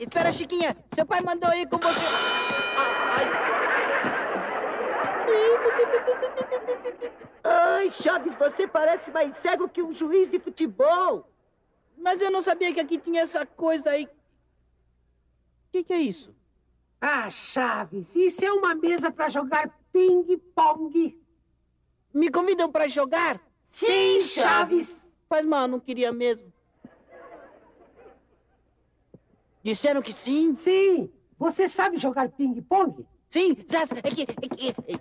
Espera, Chiquinha. Seu pai mandou ir com você. Ai. Ai, Chaves, você parece mais cego que um juiz de futebol. Mas eu não sabia que aqui tinha essa coisa aí. O que, que é isso? Ah, Chaves, isso é uma mesa para jogar ping-pong. Me convidam para jogar? Sim, Chaves. Faz mal, não queria mesmo. Disseram que sim? Sim. Você sabe jogar ping-pong? Sim, Zaz, é que, é que... é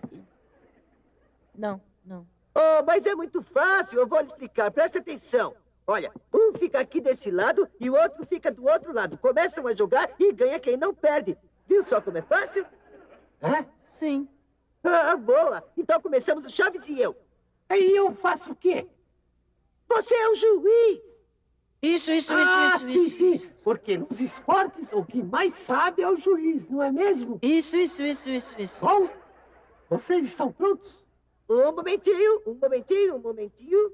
Não, não. Oh, mas é muito fácil, eu vou lhe explicar. Presta atenção. Olha, um fica aqui desse lado e o outro fica do outro lado. Começam a jogar e ganha quem não perde. Viu só como é fácil? Hã? Sim. Ah, boa. Então começamos o Chaves e eu. Aí eu faço o quê? Você é o juiz. Isso, isso, isso, ah, isso, sim, isso, sim. isso. Porque nos esportes o que mais sabe é o juiz, não é mesmo? Isso, isso, isso, isso, isso. Bom, vocês estão prontos? Um momentinho, um momentinho, um momentinho.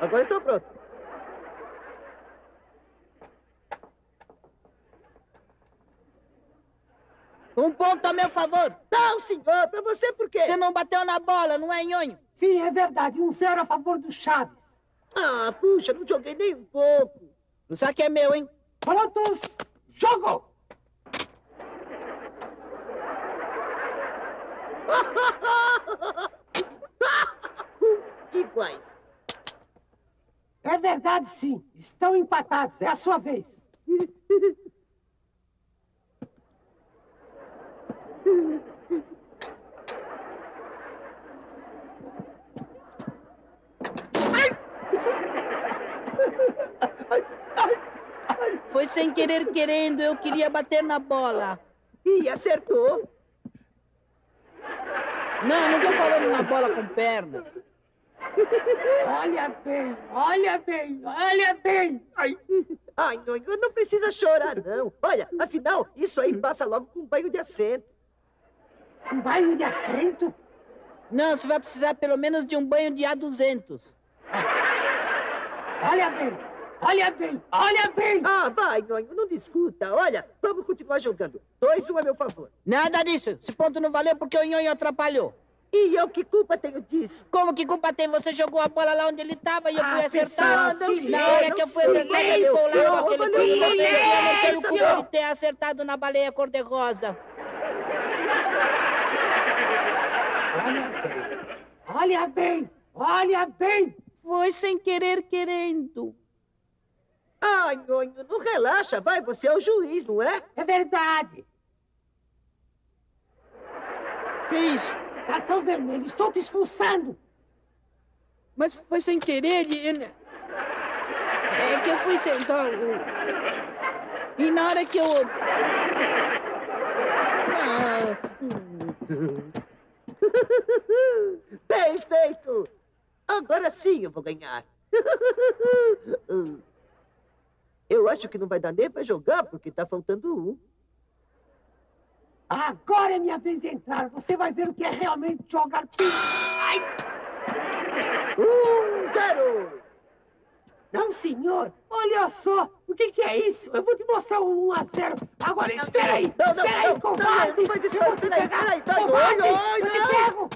Agora estou pronto. Um ponto a meu favor. Não, senhor, para você por quê? Você não bateu na bola, não é, nhonho? Sim, é verdade. Um zero a favor do Chaves. Ah, puxa, não joguei nem um pouco. O saque é meu, hein? Prontos? Jogo! Iguais. É verdade, sim. Estão empatados. É a sua vez. Foi sem querer querendo, eu queria bater na bola. E acertou. Não, não tô falando na bola com pernas. Olha bem, olha bem, olha bem. Ai, ai, Nhonho, não precisa chorar, não. Olha, afinal, isso aí passa logo com um banho de assento. Um banho de assento? Não, você vai precisar pelo menos de um banho de A200. Olha bem, olha bem, olha bem. Ah, vai, Nhonho, não discuta. Olha, vamos continuar jogando. Dois, um a meu favor. Nada disso. Esse ponto não valeu porque o nhonho atrapalhou. E eu que culpa tenho disso? Como que culpa tem? Você jogou a bola lá onde ele tava e eu fui Ah, acertar. pessoal, silêncio, Na hora que eu fui acertar, ele ficou lá com aquele e eu não tenho culpa de ter acertado na baleia cor-de-rosa. Olha bem, olha bem, olha bem. Foi sem querer querendo. Ai, Nhonho, não relaxa, vai. Você é o juiz, não é? É verdade. Que isso? Cartão vermelho, estou te expulsando. Mas foi sem querer. ele- É que eu fui tentar. o- E na hora que eu. Ah, hum. Bem feito. Agora sim eu vou ganhar. Eu acho que não vai dar nem pra jogar, porque tá faltando um. Agora é minha vez de entrar. Você vai ver o que é realmente jogar. Ai, Um, zero. não, senhor. Olha só. O que, que é isso? Eu vou te mostrar um 1 a 0. Agora, espera aí. Não, não, espera não, aí, não, covarde. não faz isso, eu vou não, te pegar. peraí, tá covarde, doido, eu te não. pego.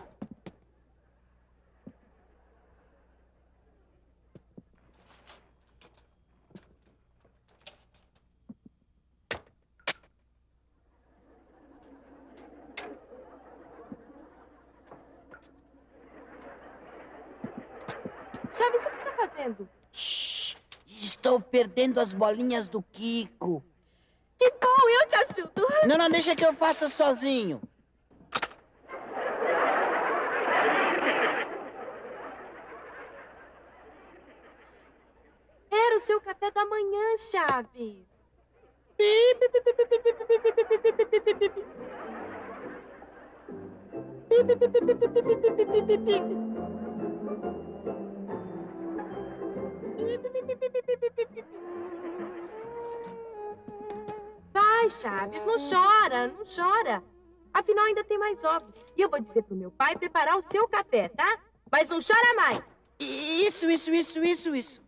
Chaves, o que está fazendo? Shhh, estou perdendo as bolinhas do Kiko. Que bom, eu te ajudo. Não, não, deixa que eu faça sozinho. Era o seu café da manhã, Chaves. Vai, Ai, Chaves, não chora, não chora. Afinal, ainda tem mais ovos. E eu vou dizer pro meu pai preparar o seu café, tá? Mas não chora mais. Isso, isso, isso, isso, isso.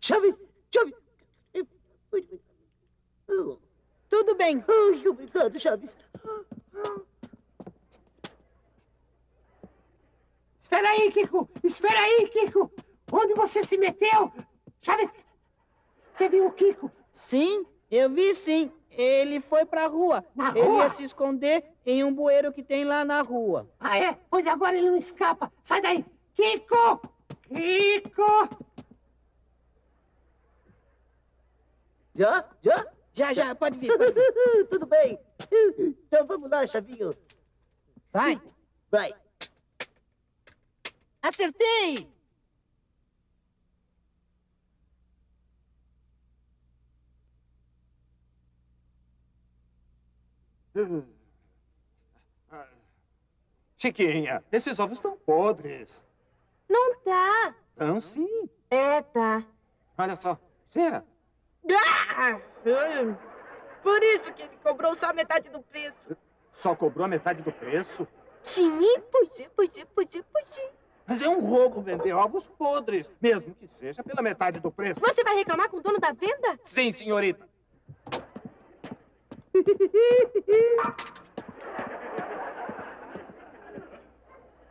Chaves, Chaves. Tudo bem. Ai, obrigado, Chaves. Espera aí, Kiko! Espera aí, Kiko! Onde você se meteu? Chaves, você viu o Kiko? Sim, eu vi sim. Ele foi pra rua. Na Ele rua? ia se esconder em um bueiro que tem lá na rua. Ah, é? Pois agora ele não escapa. Sai daí! Kiko! Kiko! Já? Já? Já, já, pode vir. Pode vir. Tudo bem. Então vamos lá, Chavinho. Vai. Vai. Acertei! Chiquinha, esses ovos estão podres. Não tá. Estão sim. É, tá. Olha só. Cheira. Ah. Por isso que ele cobrou só metade do preço. Só cobrou a metade do preço. Sim, pois é, pois é, pois é, pois é. Mas é um roubo vender ovos podres, mesmo que seja pela metade do preço. Você vai reclamar com o dono da venda? Sim, senhorita.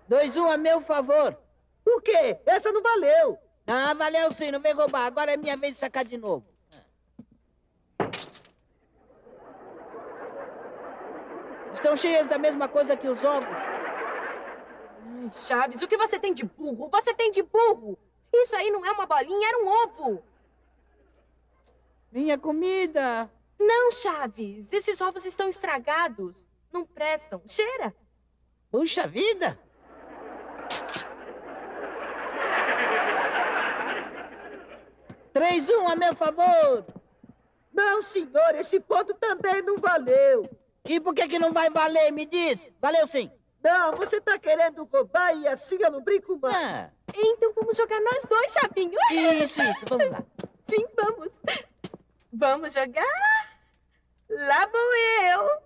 Dois, um a meu favor. O quê? Essa não valeu. Ah, valeu sim, não vem roubar. Agora é minha vez de sacar de novo. Estão cheias da mesma coisa que os ovos. Chaves, o que você tem de burro? Você tem de burro! Isso aí não é uma bolinha, era um ovo! Minha comida. Não, Chaves, esses ovos estão estragados. Não prestam. Cheira! Puxa vida! Três, um a meu favor. Não, senhor, esse ponto também não valeu. E por que que não vai valer, me diz? Valeu sim. Não, você tá querendo roubar e assim eu não brinco mais. Ah, Então vamos jogar nós dois, Chavinho. isso, isso, vamos lá. Sim, vamos. Vamos jogar? Lá vou eu.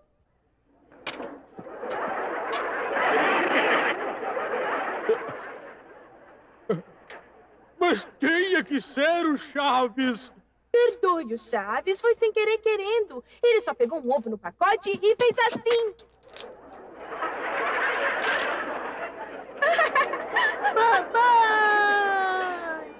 Mas tinha que ser o Chaves. Perdoe o Chaves, foi sem querer querendo. Ele só pegou um ovo no pacote e fez assim. Mamãe!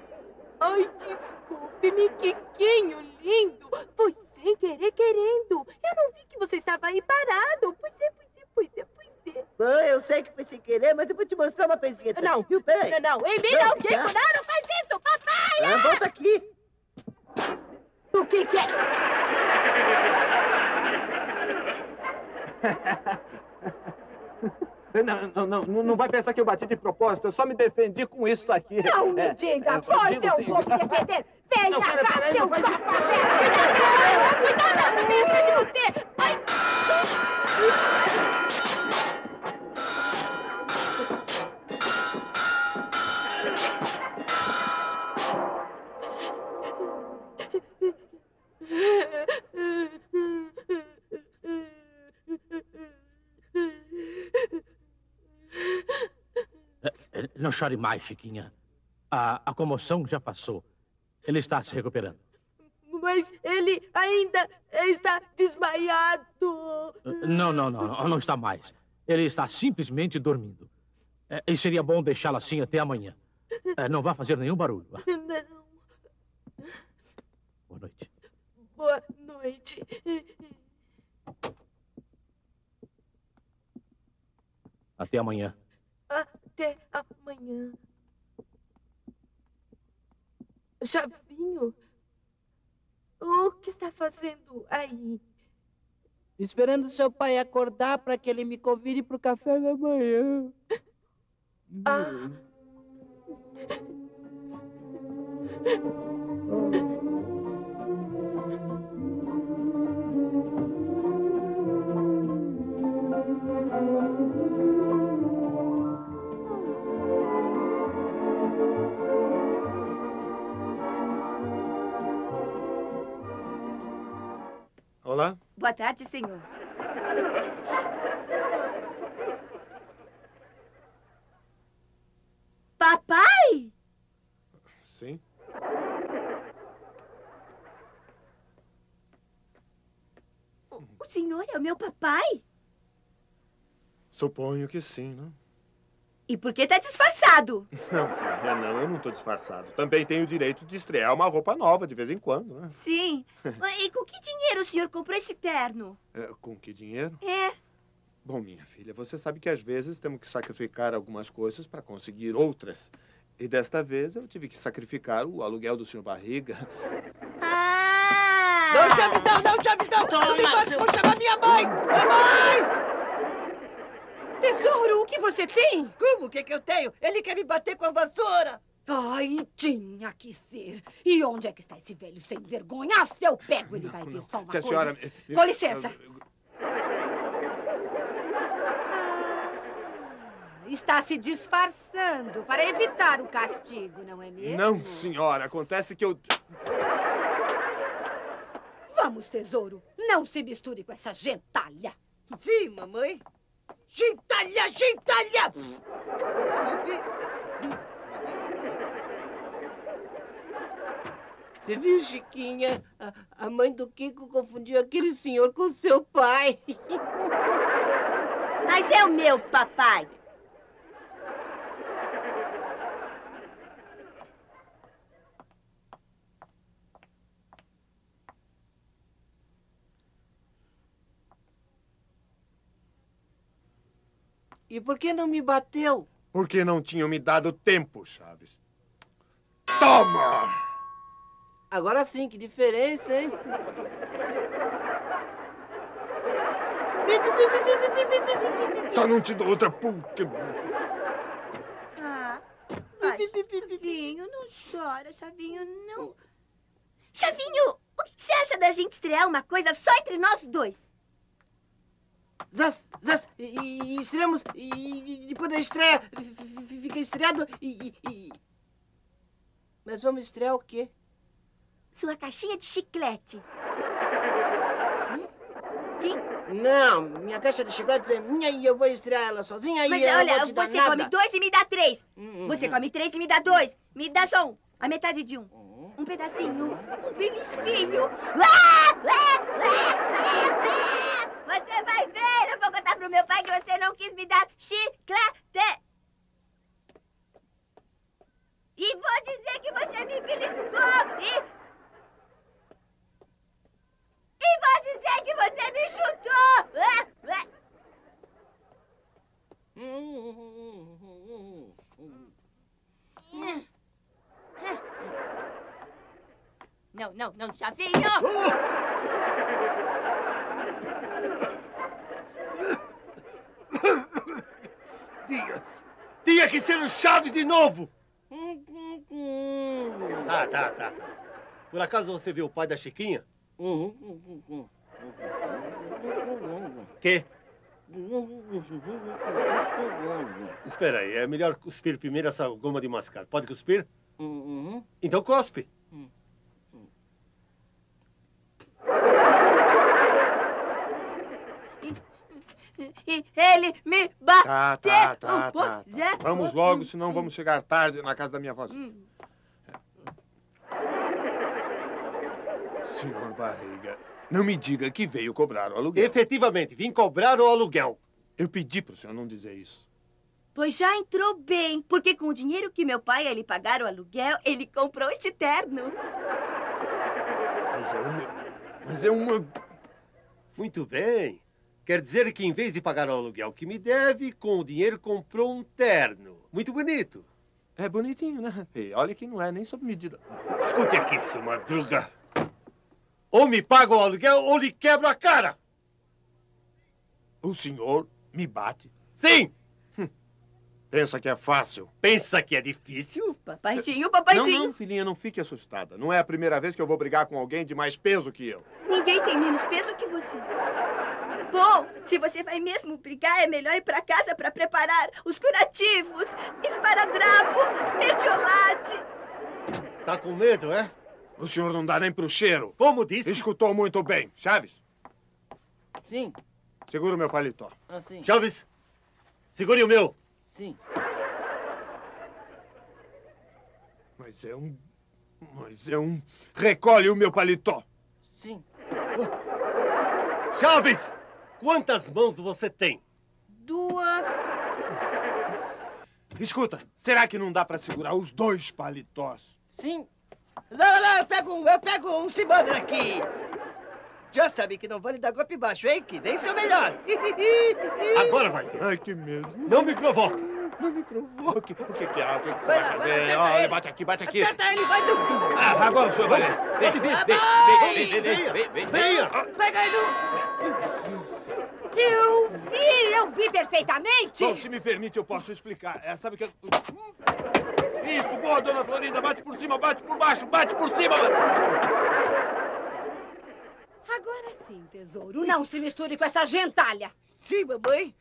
Ai, desculpe-me, Kikinho lindo. Foi sem querer querendo. Eu não vi que você estava aí parado. Pois é, pois é, pois é, pois é. Bom, eu sei que foi sem querer, mas eu vou te mostrar uma coisinha. Não, Viu? Peraí. não, não. Ei, Não, não, Kiko, não, não faz isso, papai. Ah, volta aqui. O que que é? Não, não, não, não, vai pensar que eu bati de propósito. Eu só me defendi com isso aqui. Não me É, diga, é, pois digo eu sim. vou me defender. Venha cá, seu papapés. Cuidado, eu vim atrás de você. Ai. Não chore mais, Chiquinha. A, a comoção já passou. Ele está se recuperando. Mas ele ainda está desmaiado. Não, não, não, não, está mais. Ele está simplesmente dormindo. Eh, E seria bom deixá-lo assim até amanhã. Eh, Não vá fazer nenhum barulho. Não. Boa noite. Boa noite. Até amanhã. Até amanhã. Chavinho, o que está fazendo aí? Esperando seu pai acordar para que ele me convide para o café da manhã. Ah. Olá? Boa tarde, senhor. Papai? Sim? O senhor é o meu papai? Suponho que sim, não? E por que tá disfarçado? Não, filha, não, eu não tô disfarçado. Também tenho o direito de estrear uma roupa nova de vez em quando, né? Sim. E com que dinheiro o senhor comprou esse terno? É, com que dinheiro? É. Bom, minha filha, você sabe que às vezes temos que sacrificar algumas coisas para conseguir outras. E desta vez eu tive que sacrificar o aluguel do senhor Barriga. Ah! Não, Chaves, não, não, Chaves, não! Toma, Não vou chamar minha mãe! Mamãe! Tesouro, o que você tem? Como? O que, que eu tenho? Ele quer me bater com a vassoura! Ai, tinha que ser. E onde é que está esse velho sem vergonha? Ah, se eu pego, ele vai ver só uma Se a coisa. senhora... Com licença. Está se disfarçando para evitar o castigo, não é mesmo? Não, senhora, acontece que eu... Vamos, tesouro. Não se misture com essa gentalha. Sim, mamãe. Gentalha, gentalha! Você viu, Chiquinha? A, a mãe do Kiko confundiu aquele senhor com seu pai. Mas é o meu papai. E por que não me bateu? Porque não tinham me dado tempo, Chaves. Toma! Agora sim, que diferença, hein? Só não te dou outra porque... Ah, vai, Chavinho, não chora, Chavinho, não. Chavinho, o que você acha da gente estrear uma coisa só entre nós dois? Zaz, Zaz, e, e estreamos, e, e depois da estreia, fica estreado e, e- e- Mas vamos estrear o quê? Sua caixinha de chiclete. Hã? Sim, Não, minha caixa de chicletes é minha e eu vou estrear ela sozinha e mas eu não olha, vou você nada. come dois e me dá três. Hum, hum, Você hum. come três e me dá dois. Me dá só um. A metade de um. Um pedacinho. Um belisquinho. Ah! Ah! Ah! Ah! Ah! Você vai ver. Eu vou contar pro meu pai que você não quis me dar chiclete. E vou dizer que você me beliscou. E... E vou dizer que você me chutou. Ah! Ah! Não, não, não, Chavinho! Tinha, tinha que ser o Chaves de novo! Tá, tá, tá, tá. Por acaso você viu o pai da Chiquinha? Quê? Espera aí, é melhor cuspir primeiro essa goma de mascar. Pode cuspir? Então cospe. E ele me bateu! Tá, tá, tá, tá, tá. é. Vamos logo, senão vamos chegar tarde na casa da minha avó. Senhor Barriga, não me diga que veio cobrar o aluguel. Efetivamente, vim cobrar o aluguel. Eu pedi pro senhor não dizer isso. Pois já entrou bem, porque com o dinheiro que meu pai e ele pagaram o aluguel, ele comprou este terno. Mas é uma... Mas é uma... Muito bem. Quer dizer que em vez de pagar o aluguel que me deve, com o dinheiro comprou um terno. Muito bonito. É bonitinho, né? E olha que não é nem sob medida. Escute aqui, seu madruga. Ou me paga o aluguel ou lhe quebro a cara. O senhor me bate. Sim! Pensa que é fácil. Pensa que é difícil? Papaizinho, papaizinho. Não, não, filhinha, não fique assustada. Não é a primeira vez que eu vou brigar com alguém de mais peso que eu. Ninguém tem menos peso que você. Bom, se você vai mesmo brigar, é melhor ir pra casa pra preparar os curativos, esparadrapo, mertiolate. Tá com medo, é? O senhor não dá nem pro cheiro. Como disse. Escutou muito bem. Chaves, Sim, Segura o meu paletó. assim. Chaves, segure o meu. Sim. Mas é um. Mas é um. Recolhe o meu paletó. Sim. Chaves, quantas mãos você tem? Duas. Escuta, será que não dá pra segurar os dois paletós? Sim. Não, não, eu pego um, eu pego um, se manda aqui. Já sabe que não vale dar golpe baixo, hein? Que vem seu melhor. Agora vai. Ai, que medo. Não me provoque. Não me provoque. O que, que é? O que, que você Vai lá, fazer? Olha, ele. bate aqui, bate aqui. Acerta ele, vai do... Ah, agora o senhor vai. Pode vir. Vai, Vem, vem, venha. Pega ele. Eu vi, eu vi perfeitamente. Bom, se me permite, eu posso explicar. É, sabe o que... eu- Isso, boa, dona Florinda. Bate por cima, bate por baixo, bate por cima. Bate... Agora sim, tesouro. Não se misture com essa gentalha. Sim, mamãe.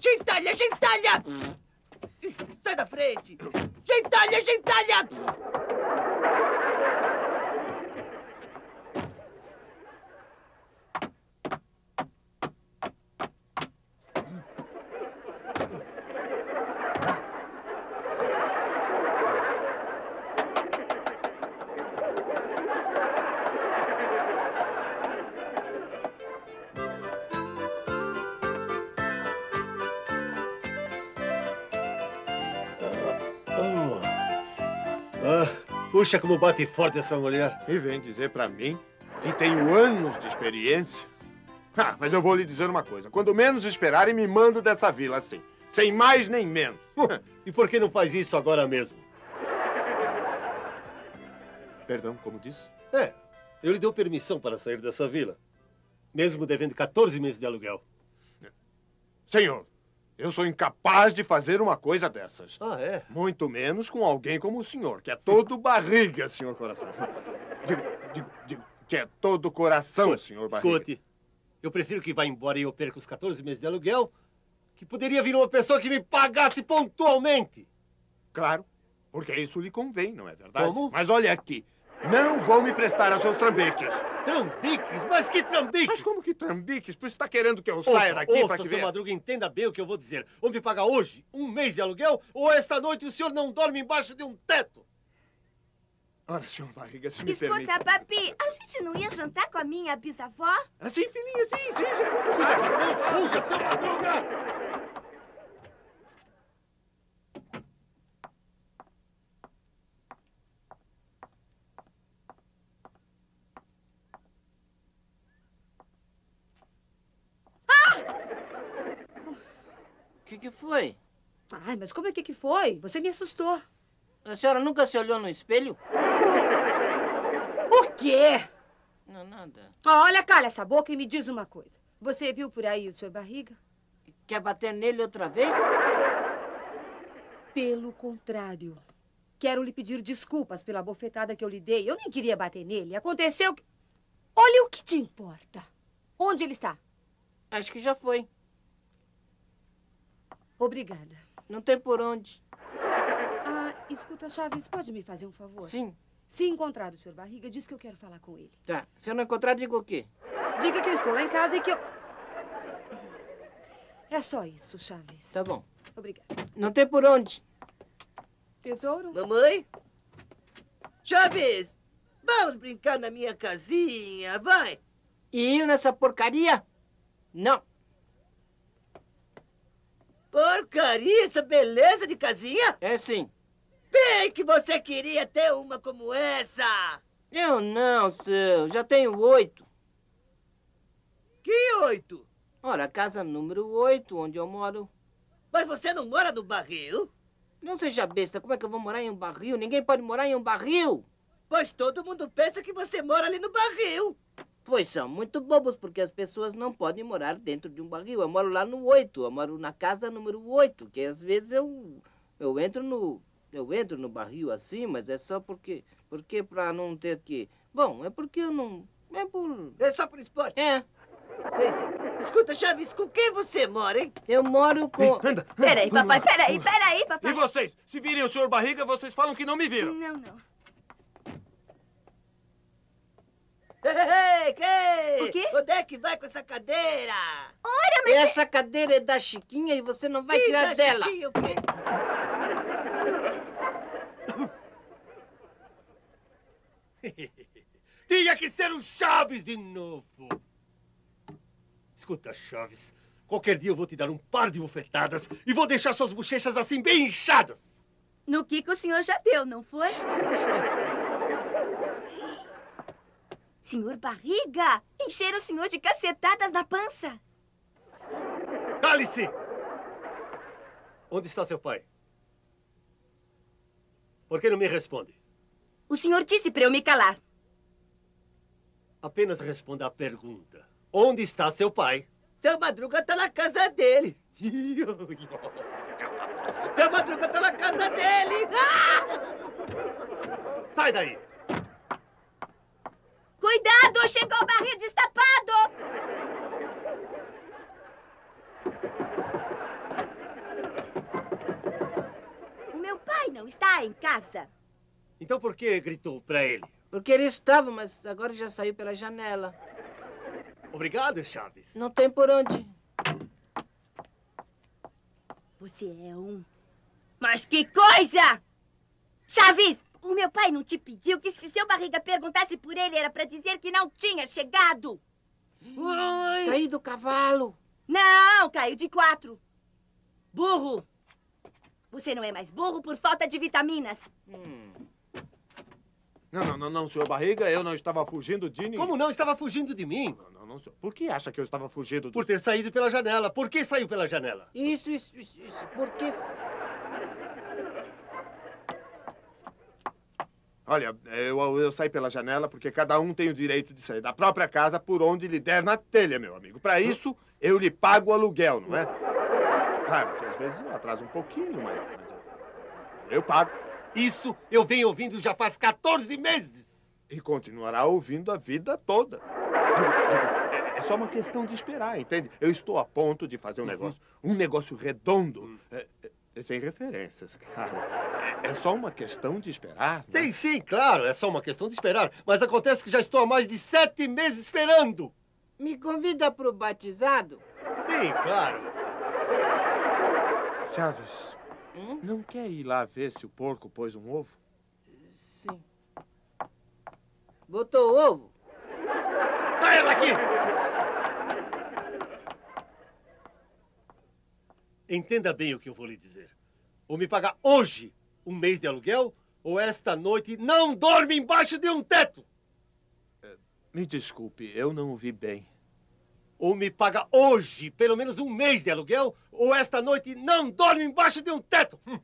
Gentalha, gentalha. Sai da frente. Gentalha, gentalha. Puxa como bate forte essa mulher. E vem dizer pra mim que tenho anos de experiência. Ah, mas eu vou lhe dizer uma coisa. Quando menos esperarem, me mando dessa vila assim. Sem mais nem menos. E por que não faz isso agora mesmo? Perdão, como disse? É, eu lhe dou permissão para sair dessa vila. Mesmo devendo 14 meses de aluguel. Senhor, eu sou incapaz de fazer uma coisa dessas. Ah, é? Muito menos com alguém como o senhor, que é todo barriga, senhor coração. Digo, digo, digo, que é todo coração, senhor barriga. Escute, eu prefiro que vá embora e eu perca os 14 meses de aluguel, que poderia vir uma pessoa que me pagasse pontualmente. Claro, porque isso lhe convém, não é verdade? Como? Mas olha aqui, não vou me prestar aos seus trambiques. Trambiques? Mas que trambiques? Mas como que trambiques? Pois está querendo que eu Ouça, saia daqui para que seu venha... Madruga, entenda bem o que eu vou dizer. Ou me paga hoje um mês de aluguel, ou esta noite o senhor não dorme embaixo de um teto. Ora, senhor barriga, se me permite. Escuta, papi, a gente não ia jantar com a minha bisavó? Assim, filhinha, sim, sim, já é muito tarde. Puxa, seu Madruga! Que, que foi? Ai, mas como é que que foi? Você me assustou. A senhora nunca se olhou no espelho? O quê? Não, nada. Olha, calha essa boca e me diz uma coisa. Você viu por aí o senhor Barriga? Quer bater nele outra vez? Pelo contrário. Quero lhe pedir desculpas pela bofetada que eu lhe dei. Eu nem queria bater nele. Aconteceu que... Olha o que te importa. Onde ele está? Acho que já foi. Obrigada. Não tem por onde. Ah, escuta, Chaves, pode me fazer um favor? Sim. Se encontrar o senhor Barriga, diz que eu quero falar com ele. Tá. Se eu não encontrar, diga o quê? Diga que eu estou lá em casa e que eu... É só isso, Chaves. Tá bom. Obrigada. Não tem por onde. Tesouro? Mamãe? Chaves, vamos brincar na minha casinha, vai. E eu nessa porcaria? Não. Porcaria, essa beleza de casinha? É sim. Bem que você queria ter uma como essa. Eu não, seu. Já tenho oito. Que oito? Ora, casa número oito, onde eu moro. Mas você não mora no barril? Não seja besta, como é que eu vou morar em um barril? Ninguém pode morar em um barril. Pois todo mundo pensa que você mora ali no barril. Pois são muito bobos, porque as pessoas não podem morar dentro de um barril. Eu moro lá no oito, eu moro na casa número oito, que às vezes eu, eu entro no. Eu entro no barril assim, mas é só porque. Porque pra não ter que. Bom, é porque eu não. É por. É só por esporte. É, Sei, sei. Escuta, Chaves, com quem você mora, hein? eu moro com. Anda. Peraí, papai, peraí, peraí, papai. E vocês? Se virem o senhor barriga, vocês falam que não me viram. Não, não. Ei, Ei, O quê? Onde é que vai com essa cadeira? Essa cadeira é da Chiquinha e você não vai tirar da dela. Chiquinha, o quê? Tinha que ser o Chaves de novo. Escuta, Chaves. Qualquer dia eu vou te dar um par de bufetadas e vou deixar suas bochechas assim bem inchadas. No que que o senhor já deu, não foi? Senhor Barriga, encheram o senhor de cacetadas na pança. Cale-se! Onde está seu pai? Por que não me responde? O senhor disse para eu me calar. Apenas responda à pergunta. Onde está seu pai? Seu Madruga tá na casa dele. Seu Madruga tá na casa dele. Ah! Sai daí! Cuidado, chegou o barril destapado! O meu pai não está em casa. Então por que gritou para ele? Porque ele estava, mas agora já saiu pela janela. Obrigado, Chaves. Não tem por onde. Você é um. Mas que coisa! Chaves, o meu pai não te pediu que se seu barriga perguntasse por ele era para dizer que não tinha chegado? Caí do cavalo. Não, caiu de quatro. Burro! Você não é mais burro por falta de vitaminas. Não, não, não, não, senhor Barriga, eu não estava fugindo de ninguém. Como não estava fugindo de mim? Não, não, não, senhor. Por que acha que eu estava fugindo do... Por ter saído pela janela. Por que saiu pela janela? Isso, isso, isso, isso. Porque. Olha, eu, eu saí pela janela porque cada um tem o direito de sair da própria casa por onde lhe der na telha, meu amigo. Para isso, eu lhe pago o aluguel, não é? Claro que às vezes eu atraso um pouquinho, mas, mas eu, pago. Isso eu venho ouvindo já faz 14 meses. E continuará ouvindo a vida toda. É, é só uma questão de esperar, entende? Eu estou a ponto de fazer um negócio, um negócio redondo, é, é, sem referências, claro. É, é só uma questão de esperar. não é? Sim, sim, claro. É só uma questão de esperar. Mas acontece que já estou há mais de sete meses esperando. Me convida pro batizado? Sim, claro. Chaves, Hum? não quer ir lá ver se o porco pôs um ovo? Sim. Botou ovo? Saia daqui! Entenda bem o que eu vou lhe dizer. Ou me pagar hoje um mês de aluguel, ou esta noite não dorme embaixo de um teto. Me desculpe, eu não ouvi bem. Ou me paga hoje pelo menos um mês de aluguel, ou esta noite não dorme embaixo de um teto. Hum.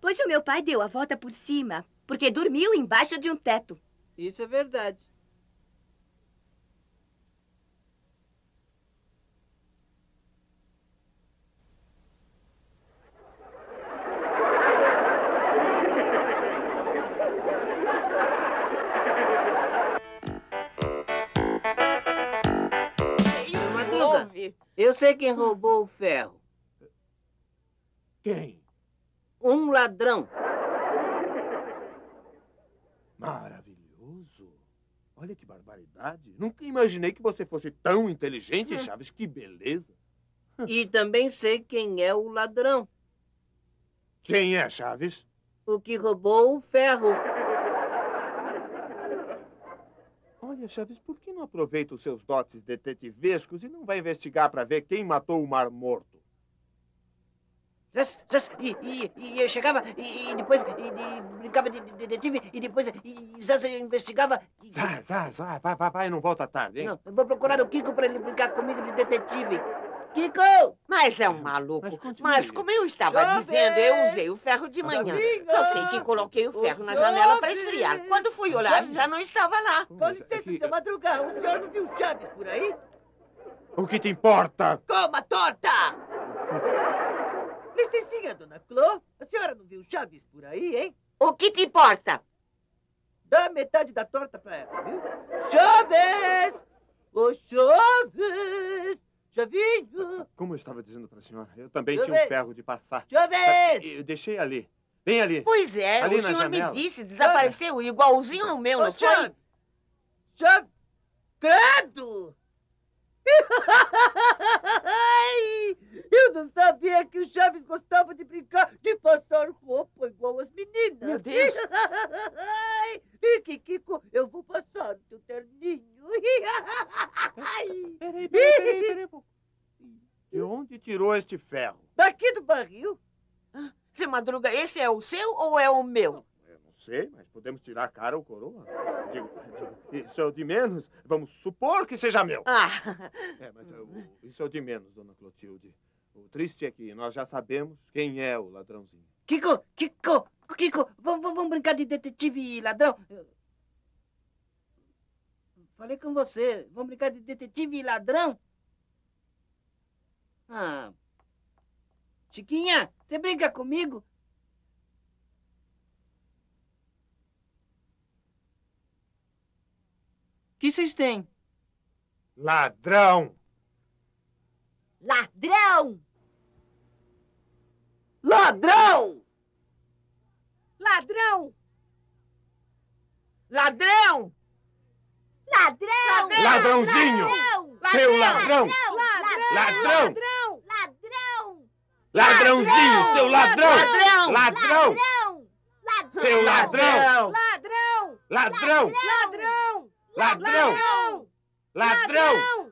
Pois o meu pai deu a volta por cima, porque dormiu embaixo de um teto. Isso é verdade. Eu sei quem roubou o ferro. Quem? Um ladrão. Maravilhoso. Olha que barbaridade. Nunca imaginei que você fosse tão inteligente, Chaves. Que beleza. E também sei quem é o ladrão. Quem é, Chaves? O que roubou o ferro. Olha, Chaves, por que não aproveita os seus dotes detetivescos e não vai investigar para ver quem matou o Mar Morto? Zaz, zaz, E, e, e eu chegava e, e depois e, e brincava de, de detetive e depois e, zaz, eu investigava. E, zá, zá, vai, vai, vai, não volta tarde, hein? não, eu vou procurar o Kiko para ele brincar comigo de detetive. Kiko! Mas é um maluco. Mas. Mas como eu estava Jovem! dizendo, eu usei o ferro de manhã. Amiga! Só sei que coloquei o ferro na janela para esfriar. Quando fui olhar, já não estava lá. Com licença, seu Madruga. O senhor não viu Chaves por aí? O que te importa? Coma torta! Licencinha, dona Clô. A senhora não viu Chaves por aí, hein? O que te importa? Dá metade da torta pra ela, viu? Chaves! Ô, Chaves! Chavinho! Como eu estava dizendo para a senhora, eu também tinha um ferro de passar. Chaves! Eu deixei ali. Bem ali. Pois é, Ali o senhor janela. me disse, desapareceu igualzinho ao meu, Ô, não foi? Chaves! Credo! Eu não sabia que o Chaves gostava de brincar de passar roupa igual as meninas. Meu Deus. Ai, Fique, Kiko, eu vou passar o teu terninho. Ai, Peraí, peraí, peraí, peraí. De onde tirou este ferro? Daqui do barril. Seu Madruga, esse é o seu ou é o meu? Eu não sei, mas podemos tirar a cara ou coroa. Digo, digo, isso é o de menos. Vamos supor que seja meu. Ah, É, mas é, o- isso é o de menos, dona Clotilde. O triste é que nós já sabemos quem é o ladrãozinho. Kiko, Kiko, Kiko, vamos, vamos- brincar de detetive e ladrão? Falei com você, vamos brincar de detetive e ladrão? Ah. Chiquinha, você brinca comigo? O que vocês têm? Ladrão! Ladrão! Ladrão! Ladrão! ladrão! Ladrão! Ladrãozinho! Seu ladrão! Ladrão! Ladrão! Ladrão! Ladrãozinho, seu ladrão! Ladrão! Ladrão! Ladrão! Seu ladrão! Ladrão! Ladrão! Ladrão! Ladrão! Ladrão!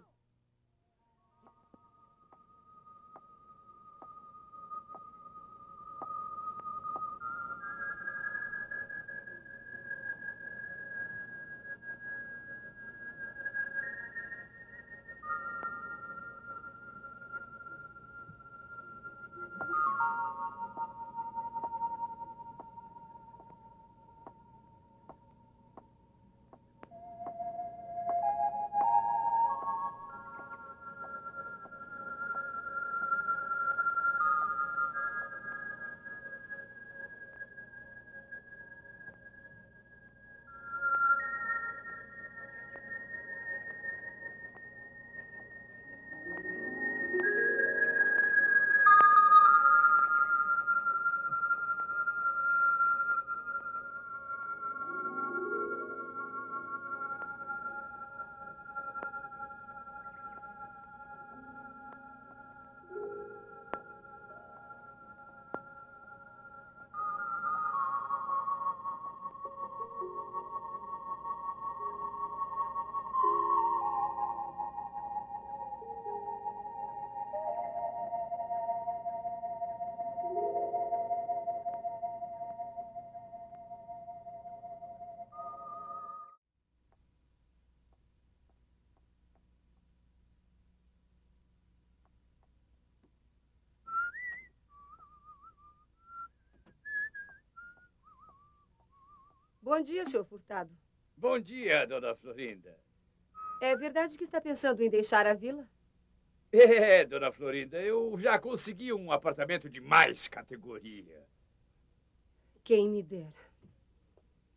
Bom dia, senhor Furtado. Bom dia, dona Florinda. É verdade que está pensando em deixar a vila? É, dona Florinda, eu já consegui um apartamento de mais categoria. Quem me dera.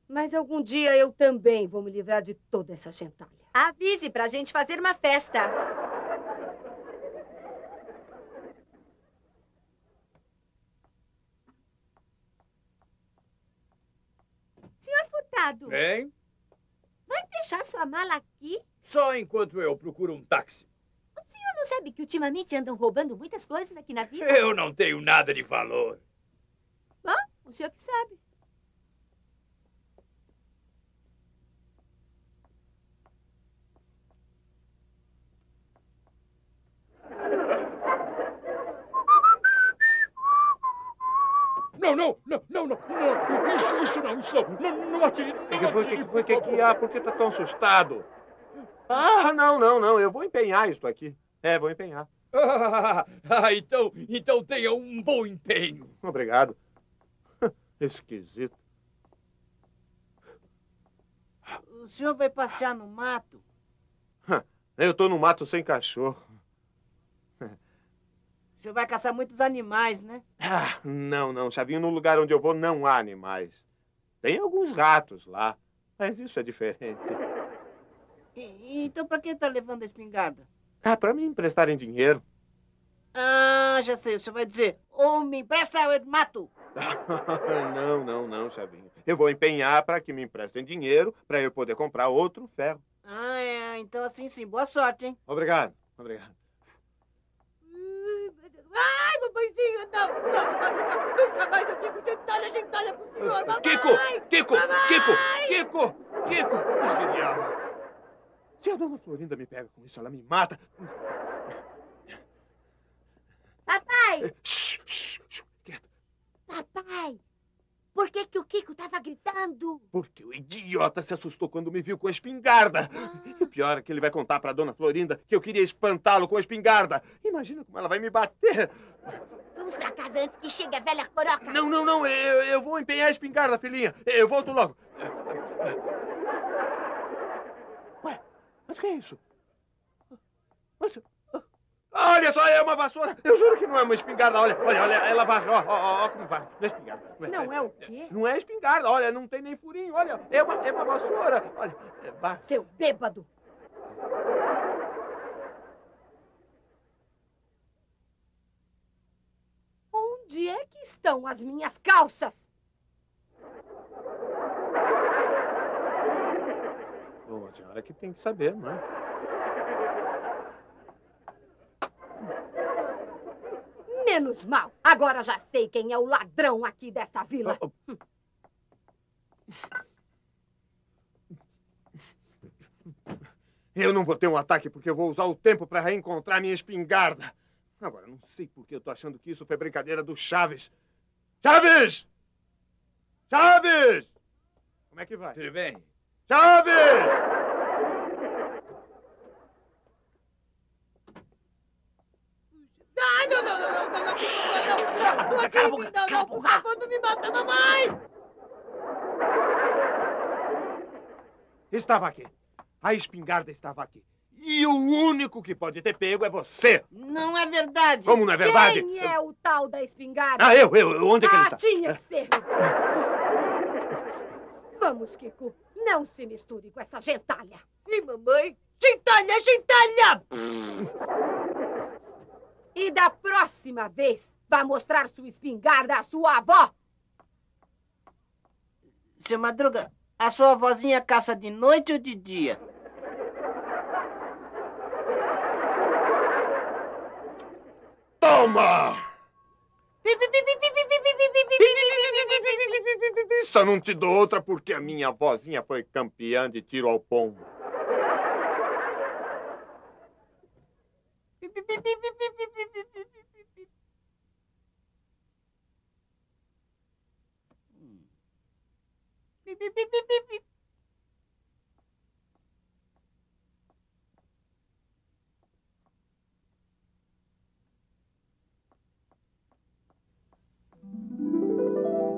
Mas algum dia eu também vou me livrar de toda essa gentalha. Avise pra gente fazer uma festa. Furtado, Bem, vai deixar sua mala aqui? só enquanto eu procuro um táxi. O senhor não sabe que ultimamente andam roubando muitas coisas aqui na vila? Eu não tenho nada de valor. Bom, o senhor que sabe. Não, não, não, não, não, não. Isso, isso não, isso não. Não, não atire. O que, que foi? O que, que foi? O que, que há? Por que tá tão assustado? Ah, não, não, não. Eu vou empenhar isto aqui. É, vou empenhar. Ah, ah, então, então tenha um bom empenho. Obrigado. Esquisito. O senhor vai passear no mato? Eu tô no mato sem cachorro. O senhor vai caçar muitos animais, né? Ah, não, não, Chavinho, no lugar onde eu vou não há animais. Tem alguns ratos lá, mas isso é diferente. E- então pra que tá levando a espingarda? Ah, para me emprestarem dinheiro. Ah, já sei. Você vai dizer, ou me empresta ou eu te mato. não, não, não, Chavinho. Eu vou empenhar para que me emprestem dinheiro para eu poder comprar outro ferro. Ah, é. Então assim sim. Boa sorte, hein? Obrigado, obrigado. Ai, mamãezinho, não! Nossa, madruga, nunca mais eu digo gentalha, gentalha pro senhor, mamãe! Kiko! Kiko! Kiko! Kiko! Kiko! Mas que diabo! Se a dona Florinda me pega com isso, ela me mata. Papai! Shh, shh, shh, quieto. Papai! Por que, que o Kiko tava gritando? Porque o idiota se assustou quando me viu com a espingarda. E o pior é que ele vai contar pra dona Florinda que eu queria espantá-lo com a espingarda. Imagina como ela vai me bater. Vamos pra casa antes que chegue a velha coroca. Não, não, não. Eu, eu vou empenhar a espingarda, filhinha. Eu volto logo. Ué, mas o que é isso? Mas, olha só, é uma vassoura. Eu juro que não é uma espingarda. Olha, olha, olha, ela vai. Ó, ó, ó, como vai. Não é espingarda. Não é o quê? Não é espingarda, olha, não tem nem furinho, olha, é uma, é uma vassoura. Olha, é, vai. Seu bêbado! Onde é que estão as minhas calças? Bom, a senhora que tem que saber, não é? Menos mal! Agora já sei quem é o ladrão aqui desta vila. Oh, Eu não vou ter um ataque porque eu vou usar o tempo para reencontrar minha espingarda. Agora, não sei por que eu tô achando que isso foi brincadeira do Chaves. Chaves! Chaves! Como é que vai? Tudo bem? Chaves! não, não, não, não atire por favor, não me mata, mamãe! Estava aqui. A espingarda estava aqui. E o único que pode ter pego é você. Não é verdade. Como não é verdade? Quem é o tal da espingarda? Ah, eu, eu. Onde é que ele ah, está? Ah, tinha que ser. Vamos, Kiko. Não se misture com essa gentalha. Sim, mamãe. Gentalha, gentalha! E da próxima vez, vá mostrar sua espingarda à sua avó. Seu Madruga, a sua vozinha caça de noite ou de dia? Toma! Só não te dou outra porque a minha vozinha foi campeã de tiro ao pombo.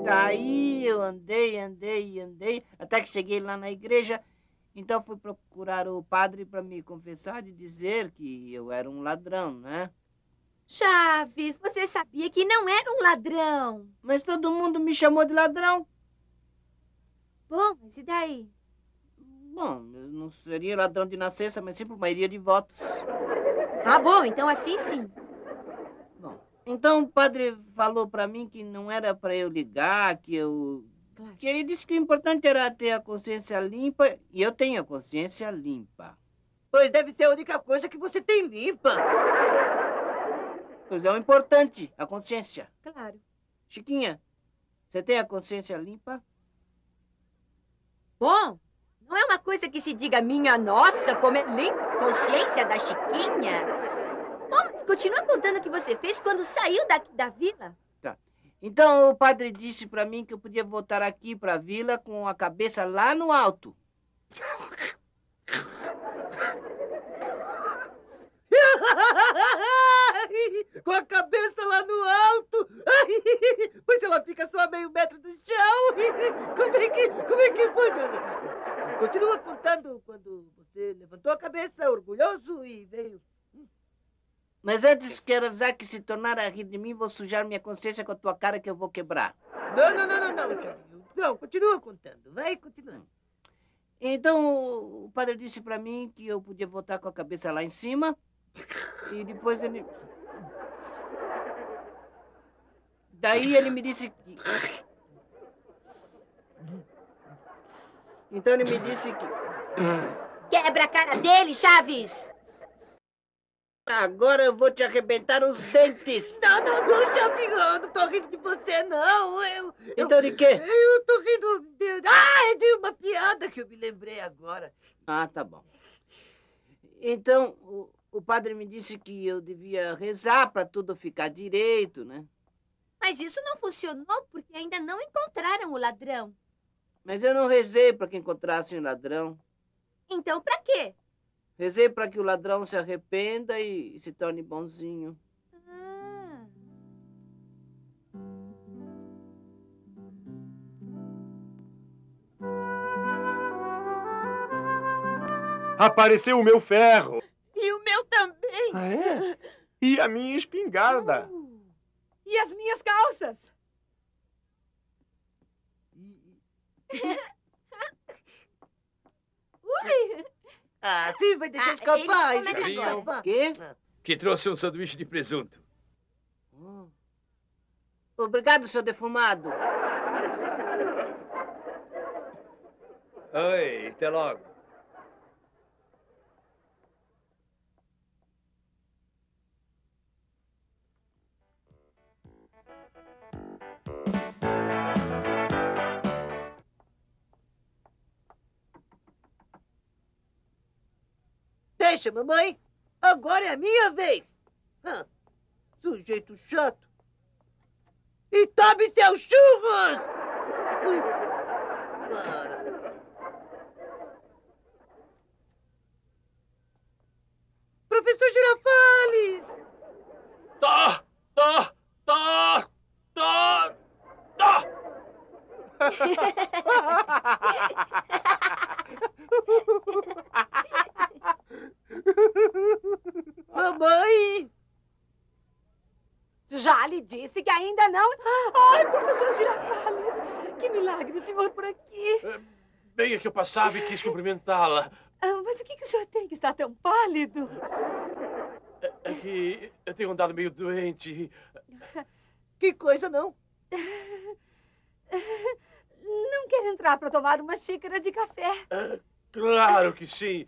Daí eu andei, andei, andei, até que cheguei lá na igreja. Então fui procurar o padre para me confessar e dizer que eu era um ladrão, né? Chaves, você sabia que não era um ladrão. Mas todo mundo me chamou de ladrão. Bom, mas e daí? Bom, eu não seria ladrão de nascença, mas sim por maioria de votos. Ah, bom, então assim sim. Bom, então o padre falou para mim que não era para eu ligar, que eu Claro. que ele disse que o importante era ter a consciência limpa e eu tenho a consciência limpa. Pois deve ser a única coisa que você tem limpa. Pois é o importante, a consciência. Claro. Chiquinha, você tem a consciência limpa? Bom, não é uma coisa que se diga minha nossa, como é limpa consciência da Chiquinha. Bom, continua contando o que você fez quando saiu daqui da vila. Então o padre disse para mim que eu podia voltar aqui para a vila com a cabeça lá no alto. Com a cabeça lá no alto. Pois ela fica só a meio metro do chão. Como é que, como é que foi? Continua contando quando você levantou a cabeça, orgulhoso, e veio. Mas antes quero avisar que se tornar a rir de mim, vou sujar minha consciência com a tua cara que eu vou quebrar. Não, não, não, não, não. Não, continua contando. Vai continuando. Então o- o padre disse para mim que eu podia voltar com a cabeça lá em cima. E depois ele. Daí ele me disse que. Então ele me disse que. Quebra a cara dele, Chaves! Agora eu vou te arrebentar os dentes. Não, não, não, Chavinho, eu não tô rindo de você, não. Eu, eu, Então de quê? eu tô rindo de... Ah, é de uma piada que eu me lembrei agora. Ah, tá bom. Então, o, o padre me disse que eu devia rezar para tudo ficar direito, né? Mas isso não funcionou porque ainda não encontraram o ladrão. Mas eu não rezei para que encontrassem o ladrão. Então, pra quê? Rezei para que o ladrão se arrependa e se torne bonzinho. Ah. Apareceu o meu ferro. E o meu também. Ah, é? E a minha espingarda. Uh, e as minhas calças? Ui! Ah, sim, vai deixar Ah, escapar. ele começa escapar. Quê? Que trouxe um sanduíche de presunto. Oh. Obrigado, seu defumado. Oi, até logo. Deixa, mamãe. Agora é a minha vez. Ah, sujeito chato. E tome seus churros! Ui. Para. Professor Girafales! Tá, tá, tá, tá, tá. Mamãe! Já lhe disse que ainda não. Ai, professor Girafales! Que milagre o senhor por aqui! Bem é que eu passava e quis cumprimentá-la. Ah, mas o que, que o senhor tem que está tão pálido? É que eu tenho andado meio doente. Que coisa, não? Não quer entrar para tomar uma xícara de café? É, claro que sim.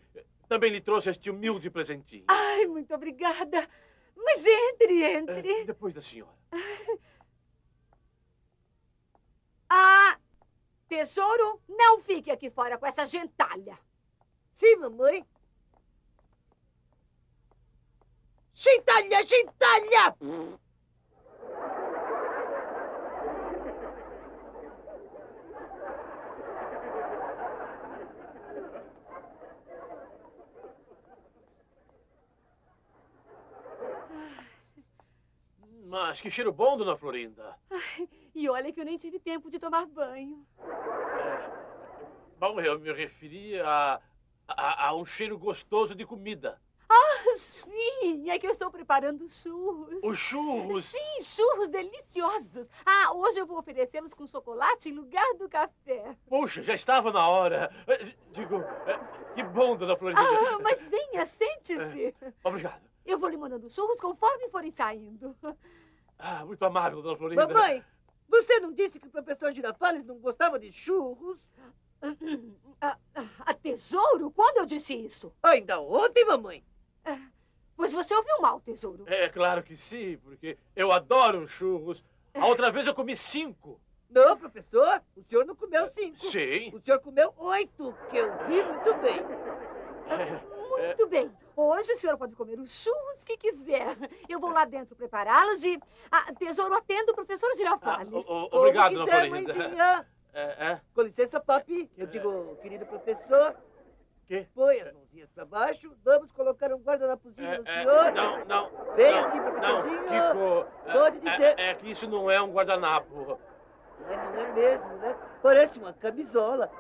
Também lhe trouxe este humilde presentinho. Ai, muito obrigada. Mas entre, entre. É, depois da senhora. Ah, tesouro, não fique aqui fora com essa gentalha. Sim, mamãe. Gentalha, gentalha! Mas que cheiro bom, dona Florinda. E olha que eu nem tive tempo de tomar banho. Bom, eu me referi a, a, a um cheiro gostoso de comida. Sim, é que eu estou preparando churros. Os churros. Sim, churros deliciosos. Ah, hoje eu vou oferecê-los com chocolate em lugar do café. Puxa, já estava na hora. Eh, Digo, eh, que bom, dona Florinda. Ah, mas venha, sente-se. Obrigado. Eu vou lhe mandando churros conforme forem saindo. Ah, muito amável, dona Florinda. Mamãe, você não disse que o professor Girafales não gostava de churros? Ah, ah, tesouro? Quando eu disse isso? Ainda ontem, mamãe. Pois você ouviu mal, tesouro. É claro que sim, porque eu adoro churros. A outra vez eu comi cinco. Não, professor, o senhor não comeu cinco. Sim. O senhor comeu oito, que eu vi muito bem. Muito bem. Hoje o senhor pode comer os churros que quiser. Eu vou lá dentro prepará-los e... Ah, tesouro, atenda o professor Ah, Girafales. o- o- Como obrigado, dona quiser, mãezinha. É, é. Com licença, papi. Eu digo, querido professor. Quê? Põe as mãozinhas pra baixo. Vamos colocar um guardanapozinho É, no é, senhor. não, não. Vem não, assim, Não, professorzinho. Kiko. é- Pode é- dizer. É, que isso não é um guardanapo. Mas não é mesmo, né? Parece uma camisola.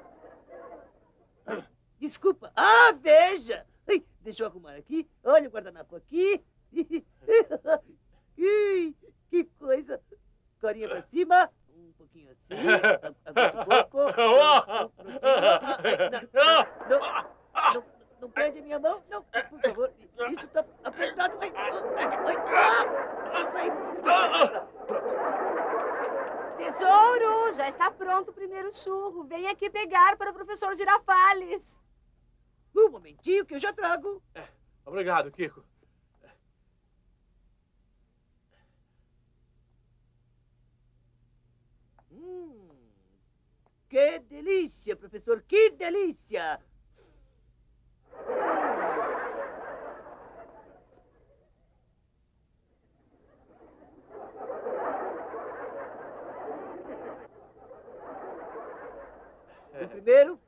Ah, Desculpa. Ah, veja! Ai, deixa eu arrumar aqui. Olha o guardanapo aqui. Ih, que coisa. Corinha pra cima. Um pouquinho assim. Agora um pouco. Ai, Não, não, não, não prende a minha mão. Não, por favor. Isso tá apertado. Ai, ai, ai, ai, ai. já está pronto o primeiro churro. Vem aqui pegar para o professor Girafales. Um momentinho que eu já trago. Obrigado, Kiko. Hum, que delícia, professor, que delícia! O primeiro,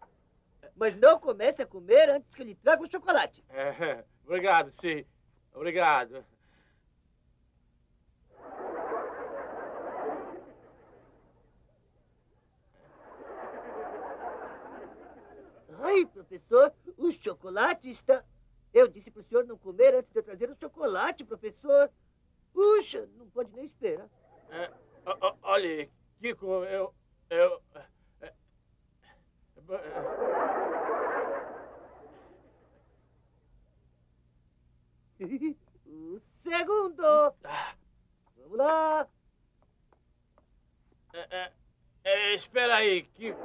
mas não comece comer antes que lhe traga o chocolate. É, obrigado, sim. Obrigado. Ai, professor, o chocolate está... Eu disse para o senhor não comer antes de eu trazer o chocolate, professor. Puxa, não pode nem esperar. É, olha, Kiko, eu. Eu. é, é, o segundo. Vamos lá. é, é, é, espera aí, Kiko.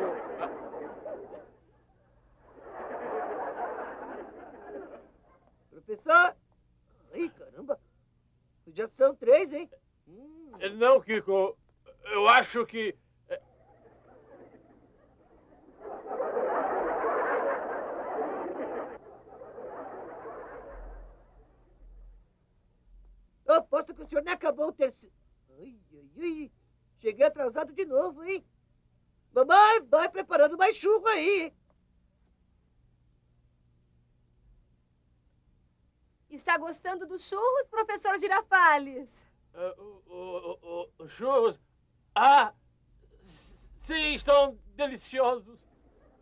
Professor. Ai, caramba. Já são três, hein? Hum. Não, Kiko. Eu acho que. é, Eu aposto que o senhor nem acabou o terceiro. Ai, ai, ai. Cheguei atrasado de novo, hein? Mamãe, vai preparando mais churro aí. Está gostando dos churros, professor Girafales? é, o, o, o churros. Ah! Sim, estão deliciosos.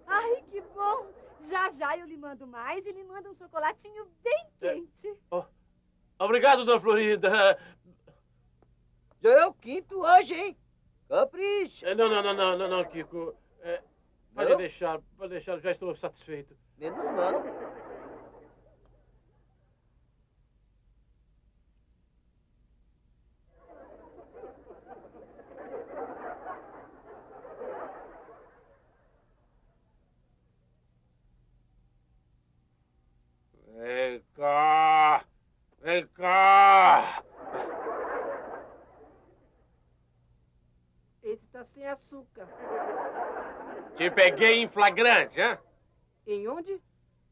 Ai, que bom! Já já eu lhe mando mais e lhe mando um chocolatinho bem quente. Obrigado, dona Florinda. Já é o quinto hoje, hein? Capricha. É, Não, não, não, não, não, não, Kiko. É, pode deixar, pode deixar, já estou satisfeito. Menos mal. Vem cá! Vem cá! Esse tá sem açúcar. Te peguei em flagrante, hein? Em onde?